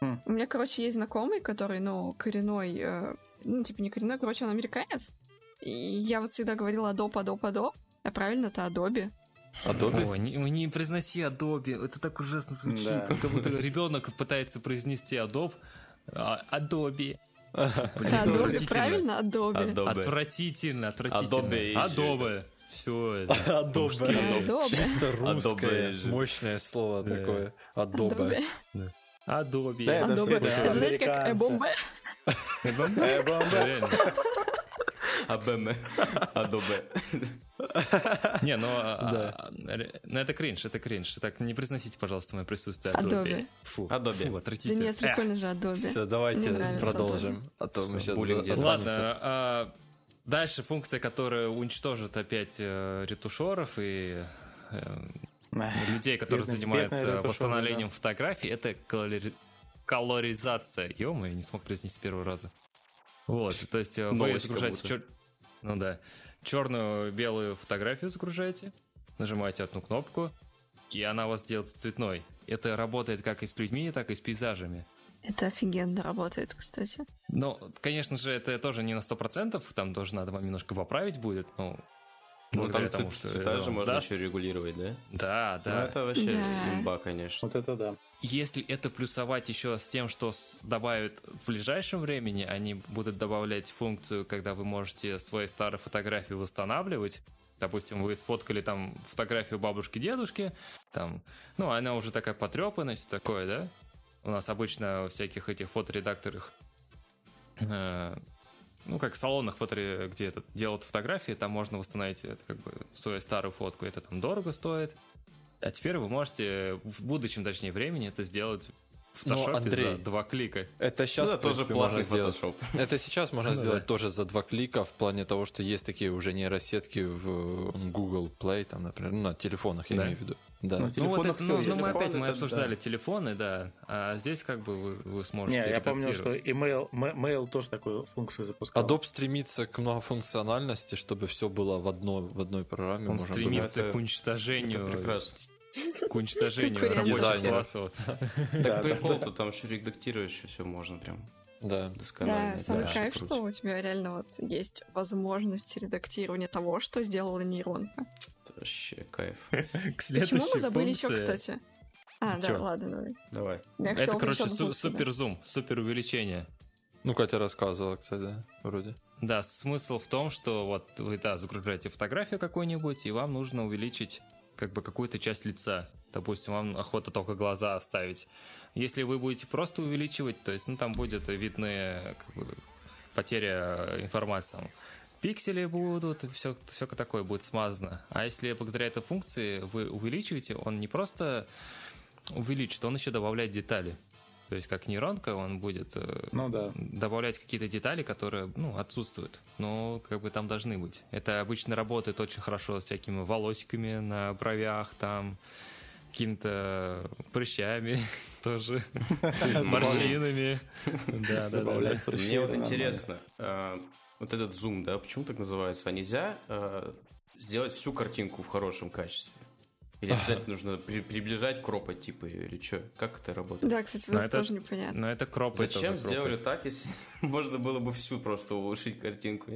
У меня, короче, есть знакомый, который, ну, коренной э, ну, типа, не коренной, короче, он американец. И я вот всегда говорила Adobe, Adobe, Adobe, а правильно это Adobe. Adobe? О, не, не произноси Adobe, это так ужасно звучит, да. как будто ребенок пытается произнести Adobe, а, Adobe. Блин, Adobe, правильно? Adobe. Adobe. Отвратительно, отвратительно. Adobe. Adobe. Все. Adobe. Чисто русское, мощное слово такое. Adobe. Adobe. Да, это, Adobe. это знаете, как Эбомбе? Эбомбе? Эбомбе. Абеме. Адобе. Не, ну, а, ну это кринж, это кринж. Так не произносите, пожалуйста, мое присутствие Adobe. Фу. Adobe. Фу, отвратительно. Да нет, прикольно же Adobe. Все, давайте продолжим. А то мы сейчас Ладно, а, дальше функция, которая уничтожит опять э, ретушеров и э, людей, которые занимаются восстановлением фотографий, это колоризация. ё я не смог произнести с первого раза. Вот, то есть э, вы загружаете чер... ну да, черную белую фотографию загружаете, нажимаете одну кнопку, и она у вас делает цветной. Это работает как и с людьми, так и с пейзажами. Это офигенно работает, кстати. Ну, конечно же, это тоже не на 100%, там тоже надо вам немножко поправить будет, но ну, там тому, что цвета же можно даст. еще регулировать, да? Да, да. Ну, это вообще да. имба, конечно. Вот это да. Если это плюсовать еще с тем, что добавят в ближайшем времени, они будут добавлять функцию, когда вы можете свои старые фотографии восстанавливать, допустим, вы сфоткали там фотографию бабушки-дедушки, там, ну, она уже такая потрепанная, все такое, да? У нас обычно в всяких этих фоторедакторах э, ну, как в салонах, где этот, делают фотографии, там можно восстановить это, как бы, свою старую фотку, это там дорого стоит. А теперь вы можете в будущем, точнее, времени это сделать в ну, фотошопе Андрей, за два клика. Это сейчас ну, да, тоже можно сделать. Это сейчас можно сделать тоже за два клика в плане того, что есть такие уже нейросетки в Google Play, там, например, ну, на телефонах, я имею в виду. Да. Ну, ну, вот это, ну, ну мы опять мы обсуждали да. телефоны, да, а здесь как бы вы, вы сможете Не, я помню, что email, mail тоже такую функцию запускал. Adobe стремится к многофункциональности, чтобы все было в одной, в одной программе. Он стремится было. к уничтожению это прекрасно к уничтожению рабочих классов. Так прикол-то там еще редактировать все можно прям. Да. Да, самый кайф, что у тебя реально вот есть возможность редактирования того, что сделала нейронка. Вообще кайф. Почему мы забыли еще, кстати? А, да, ладно, давай. Давай. Это, короче, супер зум, супер увеличение. Ну, Катя рассказывала, кстати, вроде. Да, смысл в том, что вот вы, да, загружаете фотографию какую-нибудь, и вам нужно увеличить как бы какую-то часть лица. Допустим, вам охота только глаза оставить. Если вы будете просто увеличивать, то есть, ну, там будет видны как бы, потеря информации, там, пиксели будут, все, все такое будет смазано. А если благодаря этой функции вы увеличиваете, он не просто увеличит, он еще добавляет детали. То есть как нейронка, он будет э, ну, да. добавлять какие-то детали, которые ну, отсутствуют, но как бы там должны быть. Это обычно работает очень хорошо с всякими волосиками на бровях, там какими-то прыщами тоже, морщинами. Да, да, да. Мне вот интересно, а, вот этот зум, да, почему так называется? А нельзя сделать всю картинку в хорошем качестве? Или обязательно нужно при, приближать, кропать, типа, или что? Как это работает? Да, кстати, вот это тоже непонятно. Но это кропать. Зачем сделали так, если можно было бы всю просто улучшить картинку?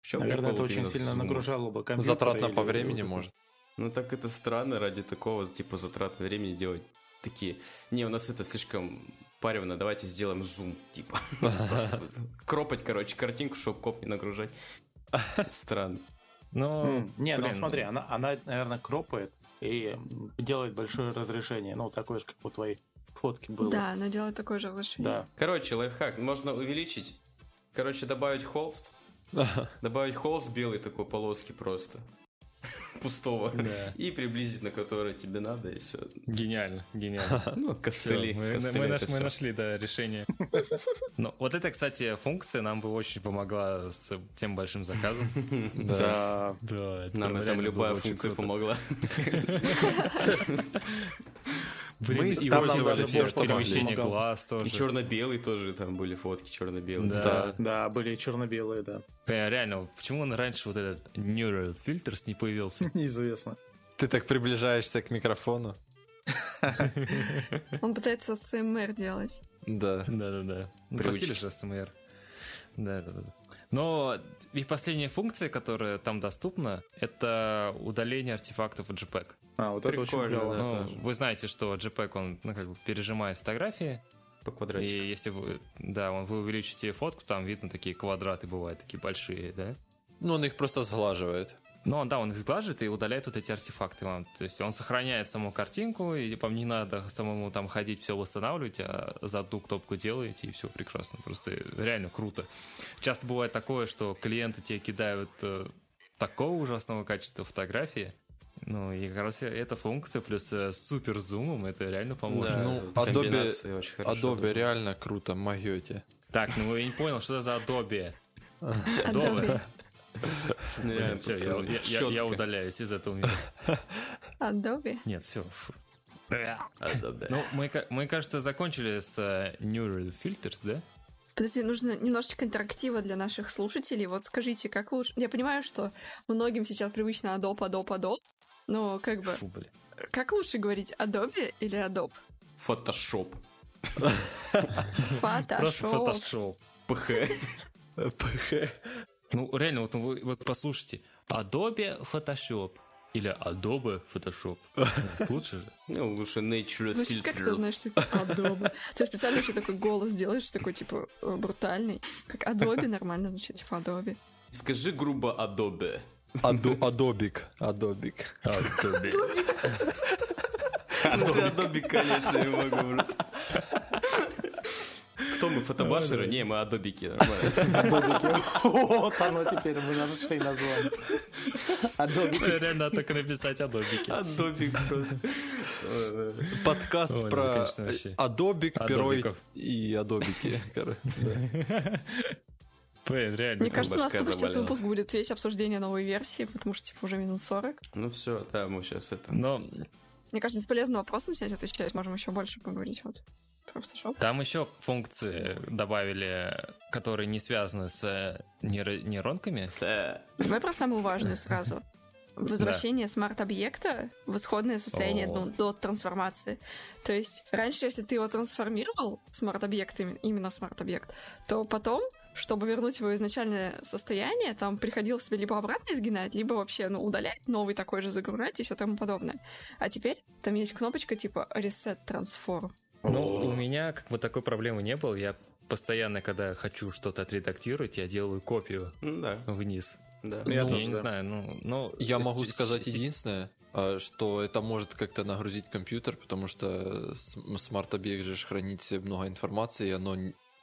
В чем Наверное, это очень сильно нагружало бы компьютер. Затратно по времени, может. Ну, так это странно ради такого, типа, затратного времени делать такие... Не, у нас это слишком паривно, давайте сделаем зум, типа. Кропать, короче, картинку, чтобы коп не нагружать. Странно. Ну, не, ну смотри, она, она, наверное, кропает, и делает большое разрешение. Ну, такое же, как у твоей фотки было. Да, она делает такое же разрешение. Да. Короче, лайфхак. Можно увеличить. Короче, добавить холст. Добавить холст белый такой полоски просто пустого да. и приблизить на который тебе надо, и все. Гениально, гениально. Ну, костыли. мы, костыли мы, наш, мы нашли, да, решение. Но вот эта, кстати, функция нам бы очень помогла с тем большим заказом. Да. Да. Нам там любая функция помогла. Мы и перемещение глаз тоже. И черно-белый тоже там были фотки черно-белые. Да, да, были черно-белые, да. Реально, почему он раньше вот этот Neural Filters не появился? Неизвестно. Ты так приближаешься к микрофону. Он пытается СМР делать. Да. Да-да-да. Просили же СМР. Да-да-да. Но их последняя функция, которая там доступна, это удаление артефактов в JPEG. А, вот Прикольно, это очень клево. Ну, вы знаете, что JPEG, он ну, как бы пережимает фотографии. По квадратику. И если вы, да, вы увеличите фотку, там видно такие квадраты бывают, такие большие, да? Ну, он их просто сглаживает. Ну, да, он их сглаживает и удаляет вот эти артефакты вам. То есть он сохраняет саму картинку, и вам не надо самому там ходить, все восстанавливать, а за одну кнопку делаете, и все прекрасно. Просто реально круто. Часто бывает такое, что клиенты тебе кидают э, такого ужасного качества фотографии, ну, и как раз эта функция плюс э, супер зумом, это реально поможет. Да, ну, Adobe, Adobe реально круто, могете. Так, ну я не понял, что это за Adobe. Adobe. Все, я, я, удаляюсь из этого мира. Adobe? Нет, все. Adobe. Ну, мы, мы, кажется, закончили с uh, Neural Filters, да? Подожди, нужно немножечко интерактива для наших слушателей. Вот скажите, как лучше... Я понимаю, что многим сейчас привычно Adobe, Adobe, Adobe, но как бы... Фу, блин. Как лучше говорить, Adobe или Adobe? Photoshop. Photoshop. Просто Photoshop. ПХ. ПХ. Ну, реально, вот, вы, вот послушайте. Adobe Photoshop или Adobe Photoshop. Лучше же? Ну, лучше Nature Звучит как ты знаешь, типа Adobe. Ты специально еще такой голос делаешь, такой, типа, э, брутальный. Как Adobe нормально звучит, типа Adobe. Скажи грубо Adobe. Адобик. Адобик. Адобик. Адобик, конечно, я могу просто. Кто мы, фотобашеры? Не, мы адобики. Адобики. Вот оно теперь, мы нашли название. Адобики. Реально так написать адобики. Адобик просто. Подкаст про адобик, перо и адобики. Блин, реально. Мне кажется, у нас только сейчас выпуск будет весь обсуждение новой версии, потому что, типа, уже минут 40. Ну все, да, мы сейчас это... Но... Мне кажется, бесполезно вопрос начать отвечать, можем еще больше поговорить вот. Там еще функции добавили, которые не связаны с э, нейро- нейронками. Давай про самую важную сразу. Возвращение да. смарт-объекта в исходное состояние ну, до трансформации. То есть раньше, если ты его трансформировал, смарт-объект, именно смарт-объект, то потом чтобы вернуть его изначальное состояние, там приходилось себе либо обратно изгинать, либо вообще, ну, удалять, новый такой же загружать и все тому подобное. А теперь там есть кнопочка типа Reset Transform. Ну, у меня как бы такой проблемы не было. Я постоянно, когда хочу что-то отредактировать, я делаю копию да. вниз. Да. Ну, я, я не знаю, ну, ну я могу сказать единственное, а, что это может как-то нагрузить компьютер, потому что смарт-объект же хранит много информации, и оно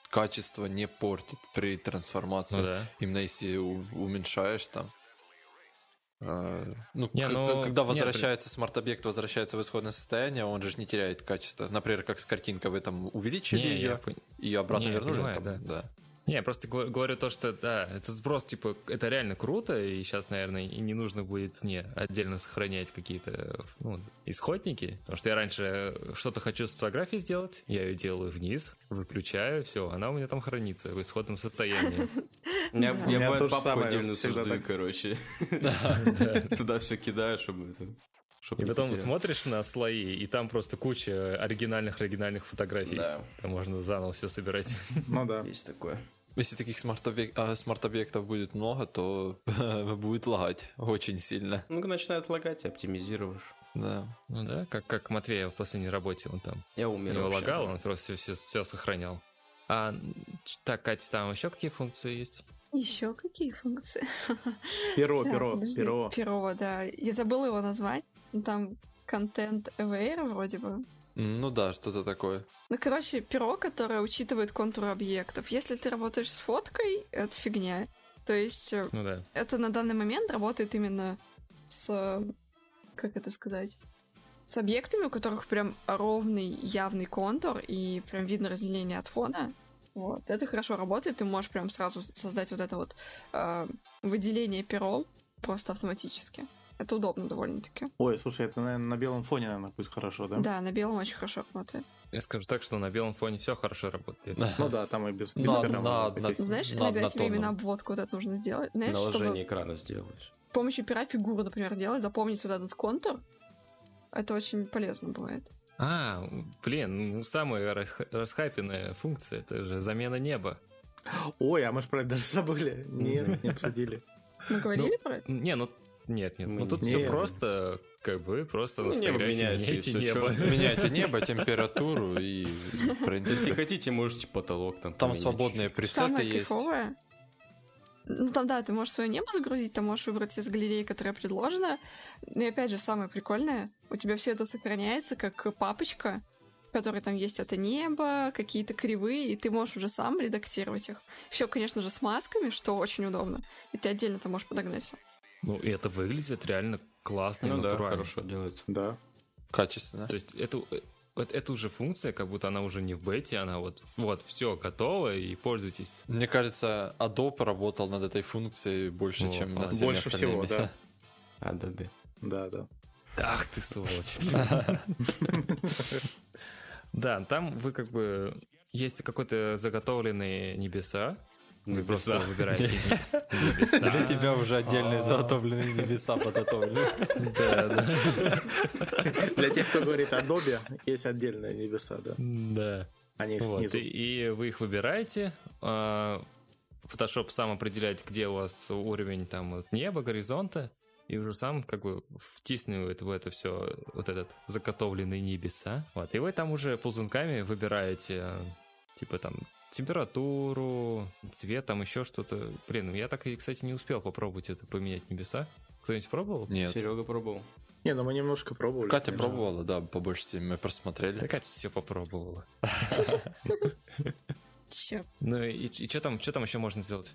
качество не портит при трансформации. Ну, да. Именно если уменьшаешь там. А, ну, не, ну, когда возвращается нет, смарт-объект, возвращается в исходное состояние, он же не теряет качество. Например, как с картинкой вы там увеличили не, ее я... и обратно не, вернули. Понимаю, там, да. да. Не, я просто говорю то, что да, это сброс, типа, это реально круто, и сейчас, наверное, и не нужно будет мне отдельно сохранять какие-то ну, исходники, потому что я раньше что-то хочу с фотографией сделать, я ее делаю вниз, выключаю, все, она у меня там хранится в исходном состоянии. Я бывает папку отдельно создаю, короче. Туда все кидаю, чтобы и потом смотришь на слои, и там просто куча оригинальных-оригинальных фотографий. Да. Там можно заново все собирать. Ну да. Есть такое. Если таких смарт-объектов, смарт будет много, то будет лагать очень сильно. Ну, начинает лагать, оптимизируешь. Да. Ну да, как, как Матвея в последней работе, он там. Я умер. Его лагал, он просто все, все, все сохранял. А, так, Катя, там еще какие функции есть? Еще какие функции? Перо, перо, перо. Перо, да. Я забыла его назвать. Там контент aware вроде бы. Ну да, что-то такое. Ну, короче, перо, которое учитывает контуры объектов. Если ты работаешь с фоткой, это фигня. То есть э, ну, да. это на данный момент работает именно с... Как это сказать? С объектами, у которых прям ровный, явный контур, и прям видно разделение от фона. Вот. Это хорошо работает, ты можешь прям сразу создать вот это вот э, выделение пером просто автоматически. Это удобно довольно-таки. Ой, слушай, это, наверное, на белом фоне, наверное, будет хорошо, да? Да, на белом очень хорошо работает. Я скажу так, что на белом фоне все хорошо работает. Ну да, там и без, на, на, на, Знаешь, иногда тебе именно обводку вот это нужно сделать. Знаешь, Наложение экрана сделаешь. С помощью пера фигуру, например, делать, запомнить вот этот контур. Это очень полезно бывает. А, блин, ну самая расхайпенная функция, это же замена неба. Ой, а мы же про это даже забыли. Нет, не обсудили. Мы говорили про это? Не, ну нет, нет. Ну тут все просто, как бы, просто ну, небо меняете небо. Меняйте небо, температуру и. Если хотите, можете потолок там Там свободные пресеты есть. Ну, там, да, ты можешь свое небо загрузить, ты можешь выбрать из галереи, которая предложена. И опять же, самое прикольное, у тебя все это сохраняется как папочка, в которой там есть это небо, какие-то кривые, и ты можешь уже сам редактировать их. Все, конечно же, с масками, что очень удобно. И ты отдельно там можешь подогнать все. Ну, и это выглядит реально классно ну, и натурально. Да, хорошо делает. Да. Качественно. То есть это, вот эта уже функция, как будто она уже не в бете, она вот, вот, все готово, и пользуйтесь. Мне кажется, Adobe работал над этой функцией больше, О, чем над всеми Больше остальными. всего, да. Adobe. Да, да. Ах ты, сволочь. Да, там вы как бы... Есть какой-то заготовленные небеса, вы просто выбираете небеса. Для тебя уже отдельные заготовленные небеса подготовлены. Да, да. Для тех, кто говорит Adobe, есть отдельные небеса, да. Да. Они снизу. и, вы их выбираете. а, Photoshop сам определяет, где у вас уровень там неба, горизонта, и уже сам как бы втиснивает в это все вот этот заготовленные небеса. Вот, и вы там уже ползунками выбираете а, типа там температуру, цвет, там еще что-то. Блин, я так и, кстати, не успел попробовать это поменять небеса. Кто-нибудь пробовал? Нет. Серега пробовал. Не, ну мы немножко пробовали. Катя конечно. пробовала, да, по большей степени мы просмотрели. Да Катя все попробовала. Чё? Ну и, и что там, что там еще можно сделать?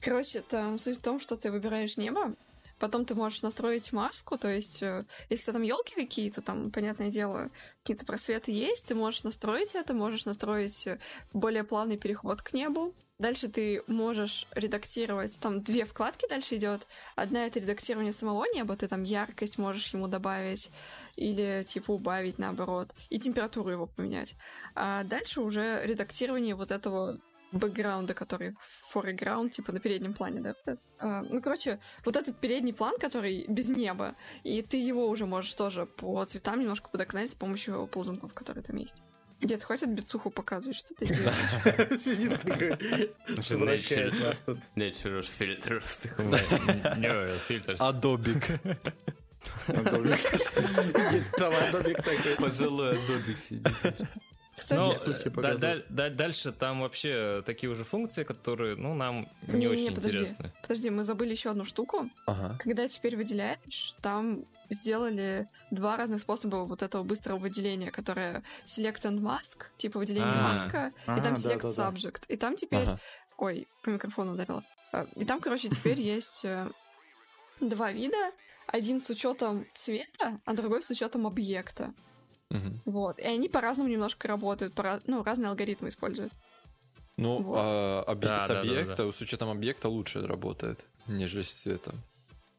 Короче, там суть в том, что ты выбираешь небо, потом ты можешь настроить маску, то есть, э, если там елки какие-то, там, понятное дело, какие-то просветы есть, ты можешь настроить это, можешь настроить э, более плавный переход к небу. Дальше ты можешь редактировать, там две вкладки дальше идет. Одна это редактирование самого неба, ты там яркость можешь ему добавить или типа убавить наоборот, и температуру его поменять. А дальше уже редактирование вот этого бэкграунда, который foreground, типа на переднем плане, да? А, ну, короче, вот этот передний план, который без неба, и ты его уже можешь тоже по цветам немножко подогнать с помощью ползунков, которые там есть. Дед, хватит бицуху показывать, что ты делаешь. Сидит такой, совращает нас тут. Фильтр. Не, фильтр. Адобик. Сидит там Adobe такой. Пожилой Адобик сидит. Ну, Кстати, Сухи да- да- да- дальше там вообще такие уже функции, которые, ну, нам не Не-не-не, очень подожди. интересны. подожди, мы забыли еще одну штуку. Ага. Когда теперь выделяешь, там сделали два разных способа вот этого быстрого выделения, которое Select and Mask, типа выделение А. маска, и А, там да, Select да, да. Subject. И там теперь... Ага. Ой, по микрофону ударила. А, И там, короче, теперь есть э, два вида. Один с учетом цвета, а другой с учетом объекта. Мгм. Вот. И они по-разному немножко работают, по ну, разные алгоритмы используют. Ну, Вот. а объ- Да, с да, да, объекта, с учетом объекта лучше работает, нежели с цветом.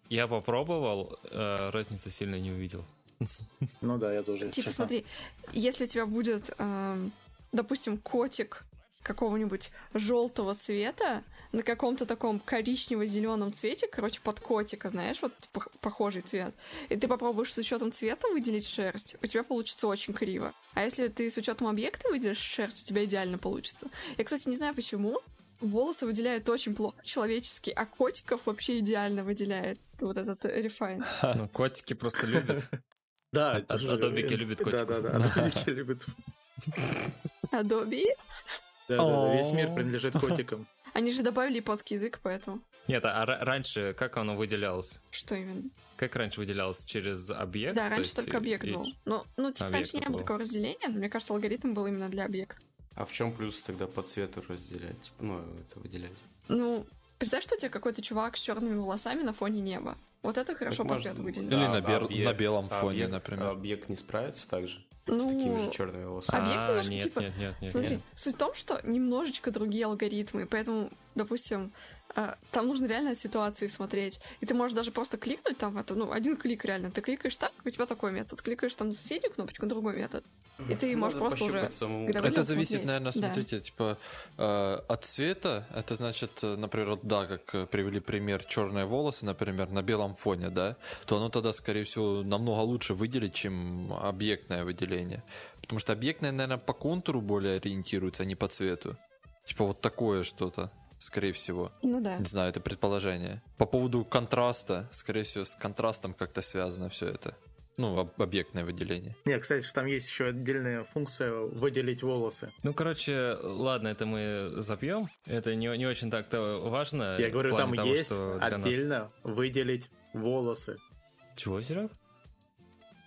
Я попробовал, э, разницы сильно не увидел. Ну да, я тоже. Типа, честно. смотри, если у тебя будет, эм, допустим, котик какого-нибудь желтого цвета на каком-то таком коричнево-зеленом цвете, короче, под котика, знаешь, вот пох- похожий цвет, и ты попробуешь с учетом цвета выделить шерсть, у тебя получится очень криво. А если ты с учетом объекта выделишь шерсть, у тебя идеально получится. Я, кстати, не знаю почему. Волосы выделяют очень плохо человеческие, а котиков вообще идеально выделяет вот этот рефайн. Ну, котики просто любят. Да, адобики любят котиков. Да, да, да, адобики любят. Да, да, да, весь мир принадлежит котикам. Они же добавили японский язык, поэтому... Нет, а ра- раньше как оно выделялось? Что именно? Как раньше выделялось? Через объект? Да, То раньше есть только объект и- был. Ну, ну типа, Объект раньше не было был. такого разделения, но мне кажется, алгоритм был именно для объекта. А в чем плюс тогда по цвету разделять? Типа, Ну, это выделять. Ну, представь, что у тебя какой-то чувак с черными волосами на фоне неба. Вот это хорошо Так по можно- цвету выделено. Или А, на бер- объект- на белом а фоне, объект- например. а Объект не справится так же? С Ну, такими же черными волосами? объект А, нет, типа- нет, нет, нет, Смотри, нет. суть в том, что немножечко другие алгоритмы, поэтому, допустим, а, там нужно реально от ситуации смотреть. И ты можешь даже просто кликнуть там, это, ну, один клик реально. Ты кликаешь так, у тебя такой метод. Кликаешь там на соседнюю кнопочку, другой метод. И ты можешь Надо просто уже... самому. Это зависит, наверное, Да. смотрите, типа э, от цвета. Это значит, э, например, вот, да, как э, привели пример черные волосы, например, на белом фоне, да, то оно тогда, скорее всего, намного лучше выделить, чем объектное выделение. Потому что объектное, наверное, по контуру более ориентируется, а не по цвету. Типа вот такое что-то, скорее всего. Ну да. Не знаю, это предположение. По поводу контраста, скорее всего, с контрастом как-то связано все это. Ну, объектное выделение. Не, кстати, там есть еще отдельная функция выделить волосы. Ну, короче, ладно, это мы запьем. Это не, не очень так-то важно. Я говорю, там того, есть отдельно нас... выделить волосы. Чего, Серег?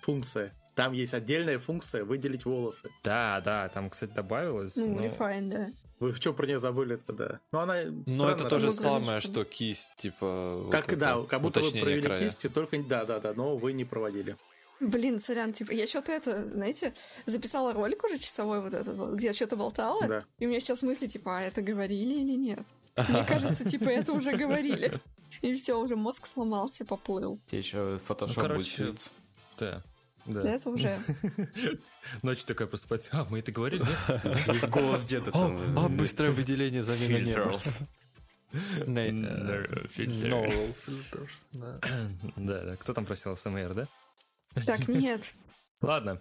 Функция. Там есть отдельная функция выделить волосы. Да, да, там, кстати, добавилось. Ну, но... refine, да. Вы что про нее забыли тогда? Ну, она Ну, это то же самое, что кисть, типа... Как, вот да, как будто вы провели края. кистью, только... Да, да, да, но вы не проводили. Блин, сорян, типа, я что-то это, знаете, записала ролик уже часовой вот этот, где я что-то болтала, да. и у меня сейчас мысли, типа, а это говорили или нет? Мне кажется, типа, это уже говорили. И все, уже мозг сломался, поплыл. Тебе еще фотошоп ну, будет. Да. Да. да, это уже. Ночью такая просыпается. А, мы это говорили, нет? Голос где-то там. А, быстрое выделение замена неба. Да, да. Кто там просил СМР, да? Так, нет. Ладно.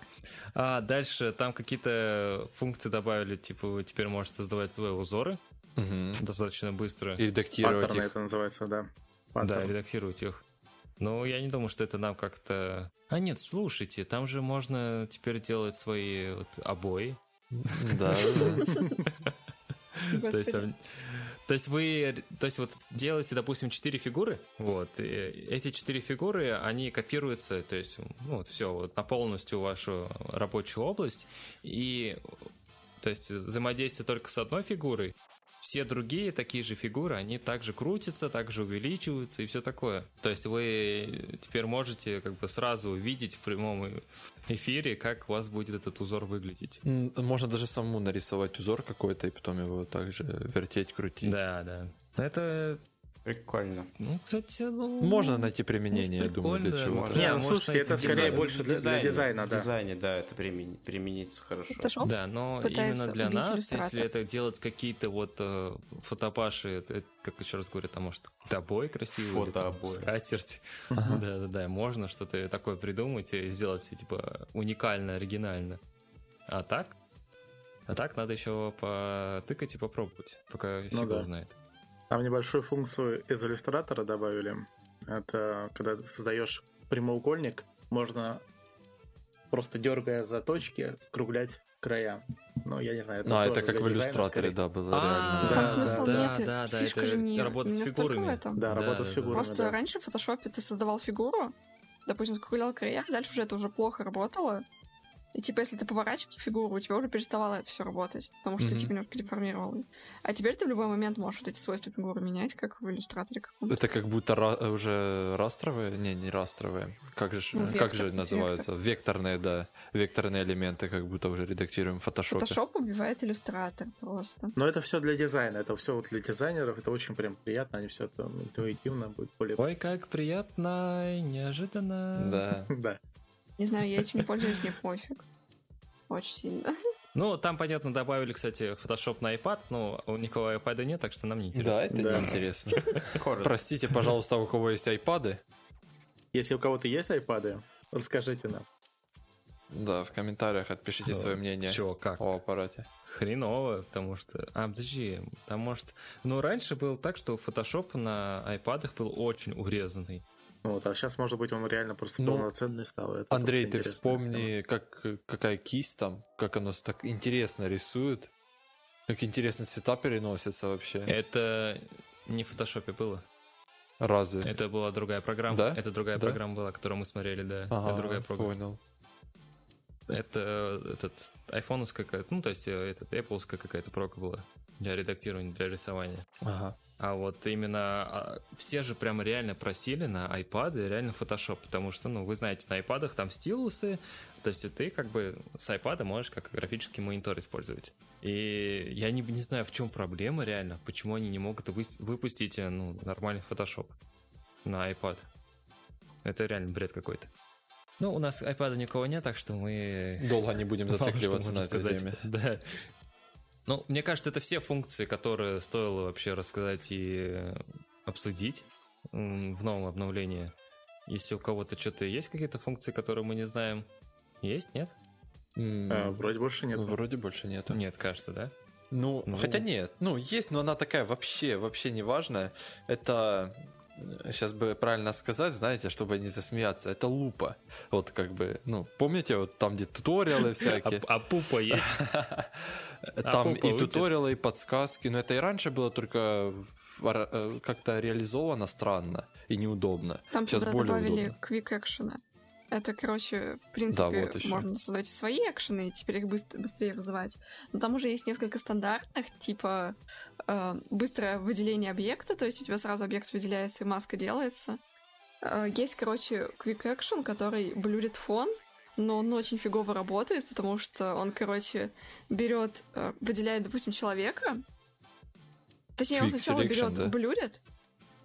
А дальше там какие-то функции добавили, типа вы теперь можете создавать свои узоры угу. достаточно быстро. И редактировать Паттерны их. это называется, да. Паттерн. Да, редактировать их. Но я не думаю, что это нам как-то... А нет, слушайте, там же можно теперь делать свои вот обои. Да, То есть, то есть вы, то есть вот делаете, допустим, четыре фигуры, вот, и эти четыре фигуры, они копируются, то есть, ну, вот все, вот на полностью вашу рабочую область, и, то есть, взаимодействие только с одной фигурой, все другие такие же фигуры, они также крутятся, также увеличиваются и все такое. То есть вы теперь можете как бы сразу увидеть в прямом эфире, как у вас будет этот узор выглядеть. Можно даже самому нарисовать узор какой-то и потом его также вертеть, крутить. Да, да. Это Прикольно. Ну, кстати, ну... Можно найти применение, ну, я думаю, для чего-то. Не, ну, слушайте, это скорее дизайн, больше для, дизайне, для дизайна, да. В дизайне, да, это примен, применится хорошо. Photoshop да, но именно для нас, если это делать какие-то вот э, фотопаши, это, как еще раз говорят, там, может, тобой красивый, Фотообои. скатерть. Да-да-да, можно что-то такое придумать и сделать, типа, уникально, оригинально. А так? А так надо еще потыкать и попробовать, пока ну, фиг да. знает. Там небольшую функцию из иллюстратора добавили. Это когда ты создаешь прямоугольник, можно просто дергая за точки, скруглять края. Ну, я не знаю, это Ну, а это как в иллюстраторе, да, было реально. Там смысла нет, да, да, фишка же не работа с фигурами. Да, работа с фигурами, Просто раньше в фотошопе ты создавал фигуру, допустим, скруглял края, дальше уже это уже плохо работало, и типа, если ты поворачивал фигуру, у тебя уже переставало это все работать, потому что mm-hmm. ты типа немножко деформировал. А теперь ты в любой момент можешь вот эти свойства фигуры менять, как в иллюстраторе каком-то. Это как будто ра- уже растровые? Не, не растровые. Как же, ну, как же называются? Вектор. Векторные, да. Векторные элементы как будто уже редактируем в фотошопе. Фотошоп убивает иллюстратор просто. Но это все для дизайна, это все вот для дизайнеров, это очень прям приятно, они все это интуитивно будет более... Ой, как приятно и неожиданно. Да. Да. Не знаю, я этим не пользуюсь, мне пофиг. Очень сильно. Ну, там, понятно, добавили, кстати, Photoshop на iPad, но у никого iPad нет, так что нам не интересно. Да, это да. не интересно. Простите, пожалуйста, у кого есть iPad? Если у кого-то есть iPad, расскажите нам. Да, в комментариях отпишите свое мнение Чё, как? о аппарате. Хреново, потому что... А, подожди, там может... Ну, раньше было так, что Photoshop на iPad был очень урезанный. Вот, а сейчас, может быть, он реально просто ну, полноценный стал. Это Андрей, ты вспомни, как, какая кисть там, как оно так интересно рисует, как интересно цвета переносятся вообще. Это не в фотошопе было. Разве? Это была другая программа. Да? Это другая да? программа была, которую мы смотрели, да. Ага, это другая программа. Понял. Это этот айфоновская какая-то, ну, то есть э, этот Apple какая-то прока была для редактирования, для рисования. Ага. А вот именно а, все же прям реально просили на iPad реально Photoshop, потому что, ну, вы знаете, на iPad там стилусы, то есть ты как бы с iPad можешь как графический монитор использовать. И я не, не знаю, в чем проблема реально, почему они не могут выпустить э, ну, нормальный Photoshop на iPad. Это реально бред какой-то. Ну, у нас iPad никого нет, так что мы... Долго не будем зацикливаться на этой теме. Да. Ну, мне кажется, это все функции, которые стоило вообще рассказать и обсудить в новом обновлении. Если у кого-то что-то есть какие-то функции, которые мы не знаем, есть, нет? А, вроде больше нет. Вроде больше нет. Нет, кажется, да? Ну, ну, хотя нет. Ну, есть, но она такая вообще, вообще не важная. Это сейчас бы правильно сказать, знаете, чтобы не засмеяться, это лупа. Вот как бы, ну, помните, вот там, где туториалы всякие. А, а пупа есть? Там и туториалы, и подсказки, но это и раньше было только э, как-то реализовано странно и неудобно. Там Сейчас более добавили удобно. Это, короче, в принципе, да, вот можно создать свои экшены и теперь их быстро, быстрее вызывать. Но там уже есть несколько стандартных, типа э, быстрое выделение объекта, то есть у тебя сразу объект выделяется и маска делается. Э, есть, короче, quick action, который блюрит фон, но он очень фигово работает, потому что он, короче, берет, э, выделяет, допустим, человека. Точнее, quick он сначала берет, да? блюрит,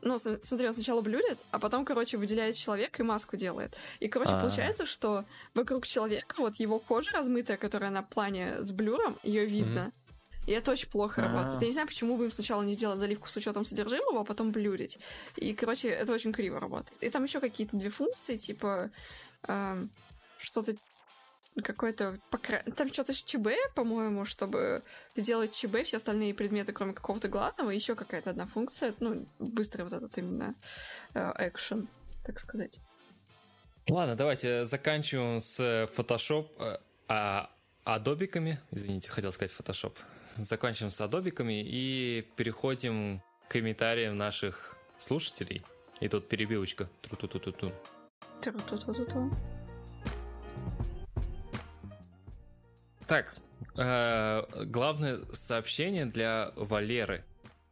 ну, смотри, он сначала блюрит, а потом, короче, выделяет человека и маску делает. И, короче, А-а-а. получается, что вокруг человека вот его кожа размытая, которая на плане с блюром, ее видно. Mm-hmm. И это очень плохо А-а-а. работает. Я не знаю, почему бы им сначала не сделать заливку с учетом содержимого, а потом блюрить. И, короче, это очень криво работает. И там еще какие-то две функции, типа э, что-то какой-то... Покра... Там что-то с ЧБ, по-моему, чтобы сделать ЧБ, все остальные предметы, кроме какого-то главного, еще какая-то одна функция, ну, быстрый вот этот именно экшен, uh, так сказать. Ладно, давайте заканчиваем с Photoshop, э, а, адобиками, извините, хотел сказать Photoshop. Заканчиваем с адобиками и переходим к комментариям наших слушателей. И тут перебивочка. Тру-ту-ту-ту-ту. Тру-ту-ту-ту-ту. Так, э, главное сообщение для Валеры.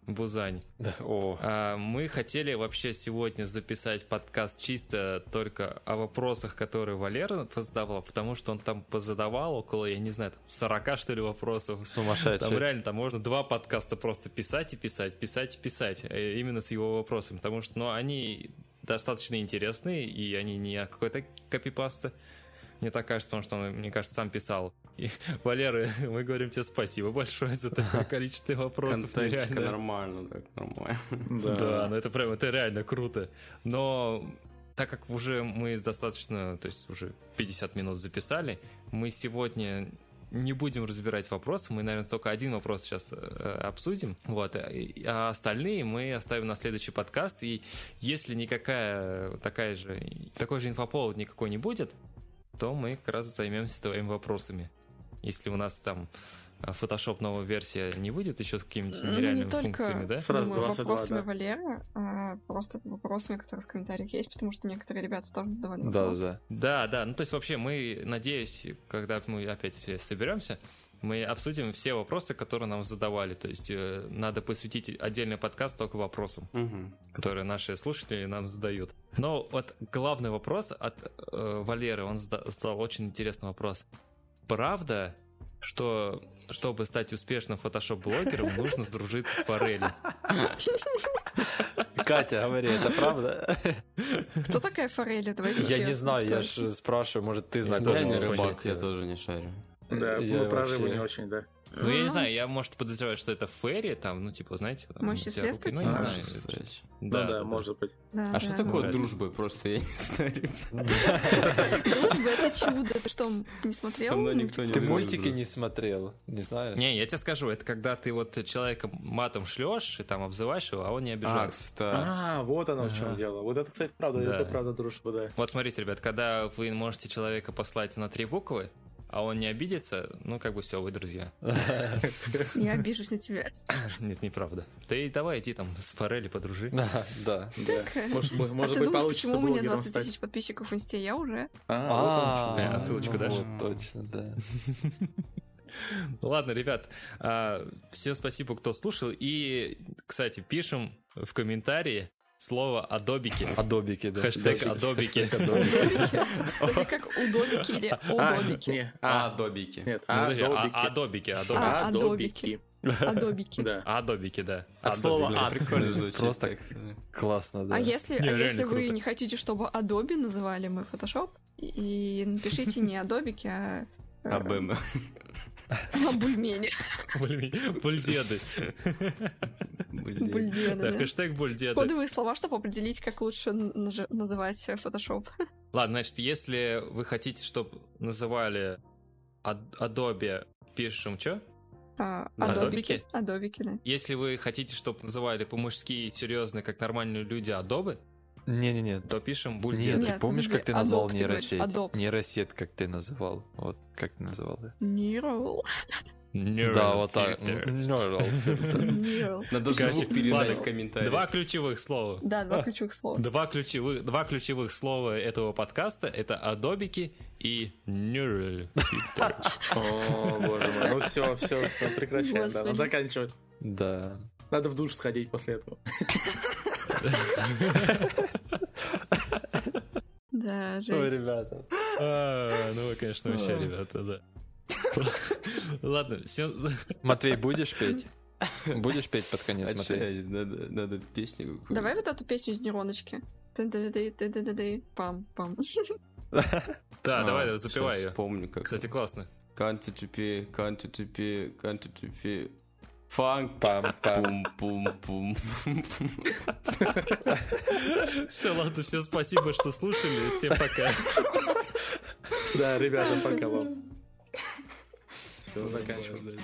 Бузань. Да, о. А, мы хотели вообще сегодня записать подкаст чисто только о вопросах, которые Валера задавал, потому что он там позадавал около, я не знаю, там 40 что ли вопросов. Сумасшедший. Там реально там можно два подкаста просто писать и писать, писать и писать, э, именно с его вопросами, потому что, ну, они достаточно интересные, и они не какой-то копипаста. Мне так кажется, потому что он, мне кажется, сам писал. И, Валера, мы говорим тебе спасибо большое за такое количество вопросов. Контентика нормально, так, нормально. Да. да, ну это прям, это реально круто. Но так как уже мы достаточно, то есть уже 50 минут записали, мы сегодня не будем разбирать вопросы, мы, наверное, только один вопрос сейчас э, обсудим, вот, а остальные мы оставим на следующий подкаст, и если никакая такая же, такой же инфоповод никакой не будет, то мы как раз займемся твоими вопросами. Если у нас там а, Photoshop новая версия не выйдет еще с какими-то ну, нереальными не функциями, да? Сразу думаю, 22, вопросами да. Валеры, а просто вопросами, которые в комментариях есть, потому что некоторые ребята тоже задавали вопросы. Да, да. Да, да. Ну, то есть вообще мы, надеюсь, когда мы опять все соберемся, мы обсудим все вопросы, которые нам задавали. То есть э, надо посвятить отдельный подкаст только вопросам, угу. которые наши слушатели нам задают. Но вот главный вопрос от э, Валеры, он задал очень интересный вопрос. Правда, что чтобы стать успешным фотошоп-блогером, нужно сдружиться с Форели. Катя, говори, это правда? Кто такая Форели? Давайте Я не знаю, я же спрашиваю, может, ты знаешь. Я не рыбак, я тоже не шарю. Да, мы про рыбу не очень, да. Ну, я не знаю, я, может, подозреваю, что это Ферри, там, ну, типа, знаете... Там, Мощи средства, Ну, не знаю. Да, ну, да, может быть. а что такое дружба? Просто я не знаю. Дружба — это чудо. Ты что, не смотрел? Со мной никто не Ты мультики не смотрел, не знаю. Не, я тебе скажу, это когда ты вот человека матом шлешь и там обзываешь его, а он не обижается. А, вот оно в чем дело. Вот это, кстати, правда, это правда дружба, да. Вот смотрите, ребят, когда вы можете человека послать на три буквы, а он не обидится, ну, как бы все, вы друзья. Не обижусь на тебя. Нет, неправда. Ты давай иди там с Форели подружи. Да, да. Может а быть, получится почему у меня 20 тысяч подписчиков в инсте? Я уже. А, а ссылочку дашь? Точно, да. Ладно, ребят, всем спасибо, кто слушал. И, кстати, пишем в комментарии, слово адобики. Адобики, да. Хэштег адобики. Подожди, как удобики или удобики? Адобики. Нет, адобики. Адобики. Адобики. Да. Адобики, да. От слова ад. Прикольно звучит. Просто классно, да. А если, а если вы не хотите, чтобы Adobe называли мы Photoshop, и напишите не Адобики, а... АБМ. Бульмени. Бульдеды. Бульдеды. Да, хэштег бульдеды. Кодовые слова, чтобы определить, как лучше называть Photoshop. Ладно, значит, если вы хотите, чтобы называли Adobe, пишем что? Адобики? Адобики, да. Если вы хотите, чтобы называли по-мужски серьезно, как нормальные люди, адобы, Не-не-не. то пишем бульден. Нет, Нет, ты помнишь, как ты назвал говоришь, нейросеть? адоп. Нейросеть, как ты называл. Вот, как ты называл, да? Neural. Neural Да, вот так. Neural. Neural. Надо звук передать в комментариях. Два ключевых слова. Да, два ключевых слова. Два ключевых, два ключевых слова этого подкаста это адобики и neural filter. О, боже мой. Ну все, все, все, прекращаем. Да, надо заканчивать. Да. Надо в душ сходить после этого. Да, жесть. ребята. А, Ну вы, конечно, вообще, ребята, да. Ладно, всем... Матвей, будешь петь? Будешь петь под конец, А Матвей? чё, надо, надо песню какую-то. Давай вот эту песню из нейроночки. Пам-пам. Да, А, давай, запивай ее. Вспомню, как. Кстати, классно. Канти тупи, канти тупи, канти тупи. Фанк. Пам-пам. Пум-пум-пум. Все, ладно, всем спасибо, что слушали. Всем пока. Да, ребята, пока вам. Все, заканчиваем.